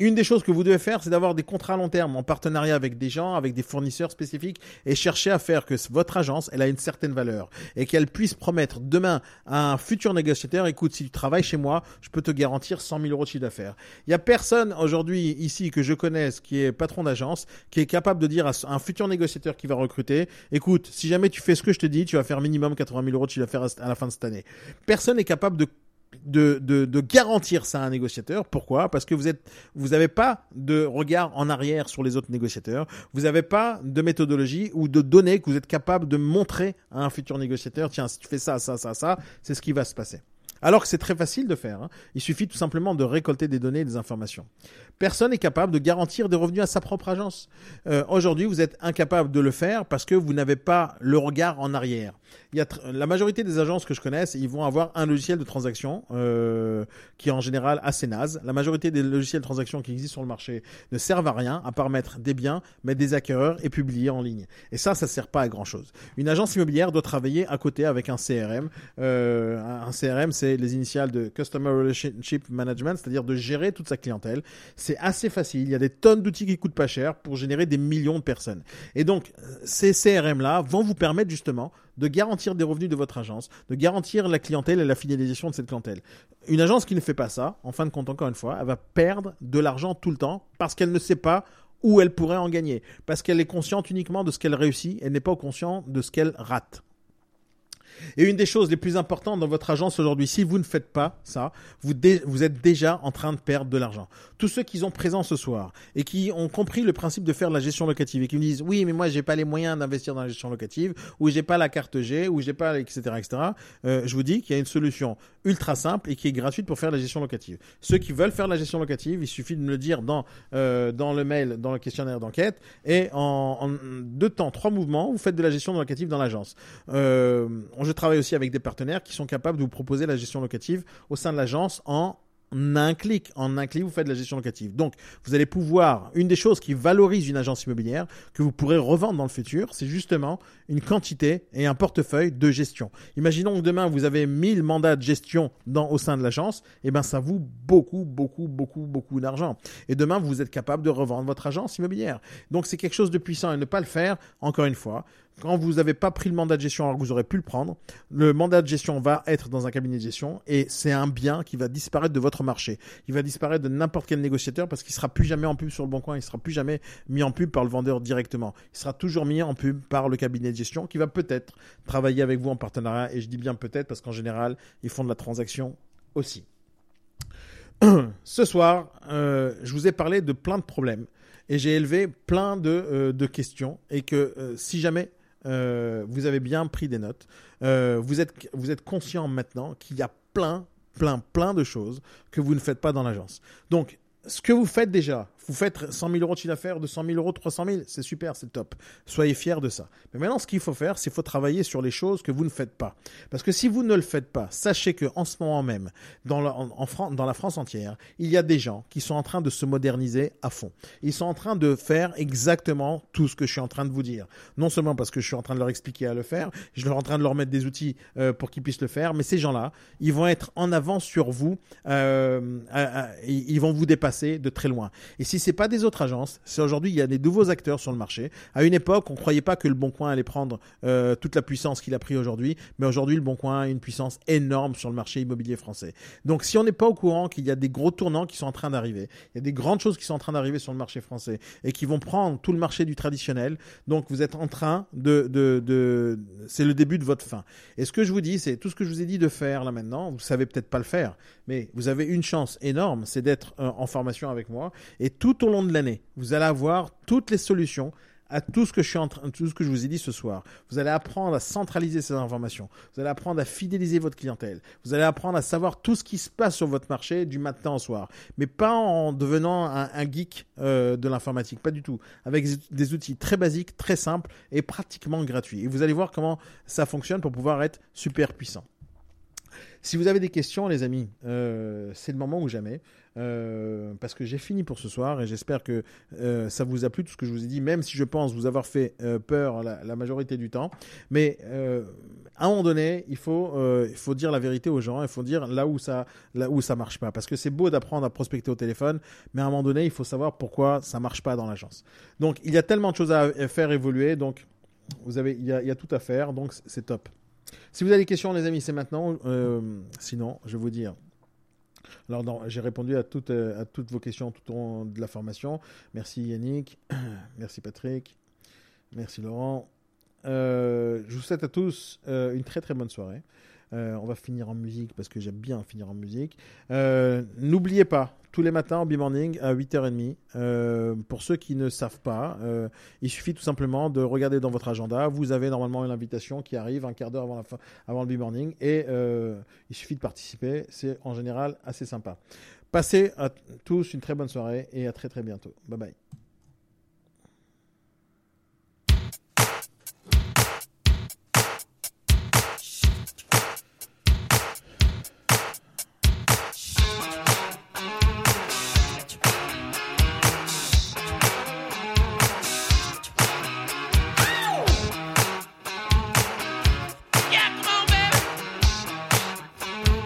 Une des choses que vous devez faire, c'est d'avoir des contrats à long terme en partenariat avec des gens, avec des fournisseurs spécifiques et chercher à faire que votre agence, elle a une certaine valeur et qu'elle puisse promettre demain à un futur négociateur, écoute, si tu travailles chez moi, je peux te garantir 100 000 euros de chiffre d'affaires. Il y a personne aujourd'hui ici que je connaisse qui est patron d'agence qui est capable de dire à un futur négociateur qui va recruter, écoute, si jamais tu fais ce que je te dis, tu vas faire minimum 80 000 euros de chiffre d'affaires à la fin de cette année. Personne n'est capable de de, de, garantir ça à un négociateur. Pourquoi? Parce que vous êtes, vous n'avez pas de regard en arrière sur les autres négociateurs. Vous n'avez pas de méthodologie ou de données que vous êtes capable de montrer à un futur négociateur. Tiens, si tu fais ça, ça, ça, ça, c'est ce qui va se passer. Alors que c'est très facile de faire. Hein. Il suffit tout simplement de récolter des données et des informations. Personne n'est capable de garantir des revenus à sa propre agence. Euh, Aujourd'hui, vous êtes incapable de le faire parce que vous n'avez pas le regard en arrière. Il y a la majorité des agences que je connaisse, ils vont avoir un logiciel de transaction euh, qui est en général assez naze. La majorité des logiciels de transaction qui existent sur le marché ne servent à rien à part mettre des biens, mettre des acquéreurs et publier en ligne. Et ça, ça sert pas à grand chose. Une agence immobilière doit travailler à côté avec un CRM. Euh, un CRM, c'est les initiales de Customer Relationship Management, c'est-à-dire de gérer toute sa clientèle. C'est assez facile. Il y a des tonnes d'outils qui coûtent pas cher pour générer des millions de personnes. Et donc, ces CRM-là vont vous permettre justement de garantir des revenus de votre agence, de garantir la clientèle et la fidélisation de cette clientèle. Une agence qui ne fait pas ça, en fin de compte, encore une fois, elle va perdre de l'argent tout le temps parce qu'elle ne sait pas où elle pourrait en gagner. Parce qu'elle est consciente uniquement de ce qu'elle réussit, elle n'est pas consciente de ce qu'elle rate. Et une des choses les plus importantes dans votre agence aujourd'hui, si vous ne faites pas ça, vous, êtes déjà en train de perdre de l'argent. Tous ceux qui sont présents ce soir et qui ont compris le principe de faire de la gestion locative et qui me disent oui mais moi j'ai pas les moyens d'investir dans la gestion locative ou j'ai pas la carte G ou j'ai pas etc etc. Euh, je vous dis qu'il y a une solution ultra simple et qui est gratuite pour faire la gestion locative. Ceux qui veulent faire la gestion locative, il suffit de me le dire dans euh, dans le mail, dans le questionnaire d'enquête et en, deux temps, trois mouvements, vous faites de la gestion locative dans l'agence. Euh, je travaille aussi avec des partenaires qui sont capables de vous proposer la gestion locative au sein de l'agence en un clic. En un clic, vous faites de la gestion locative. Donc, vous allez pouvoir, une des choses qui valorise une agence immobilière, que vous pourrez revendre dans le futur, c'est justement une quantité et un portefeuille de gestion. Imaginons que demain, vous avez 1000 mandats de gestion au sein de l'agence, et ben, ça vous beaucoup, beaucoup, beaucoup, beaucoup d'argent. Et demain, vous êtes capable de revendre votre agence immobilière. Donc, c'est quelque chose de puissant et ne pas le faire, encore une fois, quand vous n'avez pas pris le mandat de gestion alors que vous aurez pu le prendre, le mandat de gestion va être dans un cabinet de gestion et c'est un bien qui va disparaître de votre marché. Il va disparaître de n'importe quel négociateur parce qu'il sera plus jamais en pub sur le bon coin, il sera plus jamais mis en pub par le vendeur directement. Il sera toujours mis en pub par le cabinet de gestion qui va peut-être travailler avec vous en partenariat et je dis bien peut-être parce qu'en général, ils font de la transaction aussi. *clears throat* Ce soir, euh, je vous ai parlé de plein de problèmes et j'ai élevé plein de, euh, de questions et que euh, si jamais euh, vous avez bien pris des notes, euh, vous, êtes, vous êtes conscient maintenant qu'il y a plein, plein, plein de choses que vous ne faites pas dans l'agence. Donc, ce que vous faites déjà, vous faites 100 000 euros de chiffre d'affaires, 200 000 euros, 300 000, c'est super, c'est top. Soyez fiers de ça. Mais maintenant, ce qu'il faut faire, c'est faut travailler sur les choses que vous ne faites pas. Parce que si vous ne le faites pas, sachez que en ce moment même, dans la, France entière, il y a des gens qui sont en train de se moderniser à fond. Ils sont en train de faire exactement tout ce que je suis en train de vous dire. Non seulement parce que je suis en train de leur expliquer à le faire, je suis en train de leur mettre des outils euh, pour qu'ils puissent le faire, mais ces gens-là, ils vont être en avance sur vous, euh, ils vont vous dépasser de très loin. Et si Si c'est pas des autres agences, c'est aujourd'hui il y a des nouveaux acteurs sur le marché. À une époque, on croyait pas que le Bon Coin allait prendre euh, toute la puissance qu'il a pris aujourd'hui, mais aujourd'hui le Bon Coin a une puissance énorme sur le marché immobilier français. Donc si on n'est pas au courant qu'il y a des gros tournants qui sont en train d'arriver, il y a des grandes choses qui sont en train d'arriver sur le marché français et qui vont prendre tout le marché du traditionnel, donc vous êtes en train de, de, c'est le début de votre fin. Et ce que je vous dis, c'est tout ce que je vous ai dit de faire là maintenant, vous savez peut-être pas le faire, mais vous avez une chance énorme, c'est d'être euh, en formation avec moi et tout au long de l'année, vous allez avoir toutes les solutions à tout ce que je suis en train, tout ce que je vous ai dit ce soir. Vous allez apprendre à centraliser ces informations. Vous allez apprendre à fidéliser votre clientèle. Vous allez apprendre à savoir tout ce qui se passe sur votre marché du matin au soir. Mais pas en devenant un, geek euh, de l'informatique, pas du tout. Avec des outils très basiques, très simples et pratiquement gratuits. Et vous allez voir comment ça fonctionne pour pouvoir être super puissant. Si vous avez des questions, les amis, euh, c'est le moment ou jamais. Euh, parce que j'ai fini pour ce soir et j'espère que euh, ça vous a plu tout ce que je vous ai dit, même si je pense vous avoir fait peur la, majorité du temps. Mais à un moment donné, il faut, dire la vérité aux gens, il faut dire là où ça, là marche pas. Parce que c'est beau d'apprendre à prospecter au téléphone, mais à un moment donné, il faut savoir pourquoi ça marche pas dans l'agence. Donc il y a tellement de choses à faire évoluer, donc vous avez, il y a tout à faire, donc c'est top. Si vous avez des questions, les amis, c'est maintenant. Euh, sinon, je vais vous dire. Alors, j'ai répondu à toutes, euh, à toutes vos questions tout au long de la formation. Merci Yannick, *clears throat* merci Patrick, merci Laurent. Euh, je vous souhaite à tous une très très bonne soirée. On va finir en musique parce que j'aime bien finir en musique. N'oubliez pas, tous les matins en B-Morning à 8h30, euh, pour ceux qui ne savent pas, euh, il suffit tout simplement de regarder dans votre agenda. Vous avez normalement une invitation qui arrive un quart d'heure avant, le B-Morning et euh, il suffit de participer. C'est en général assez sympa. Passez à tous une très bonne soirée et à très très bientôt. Bye bye.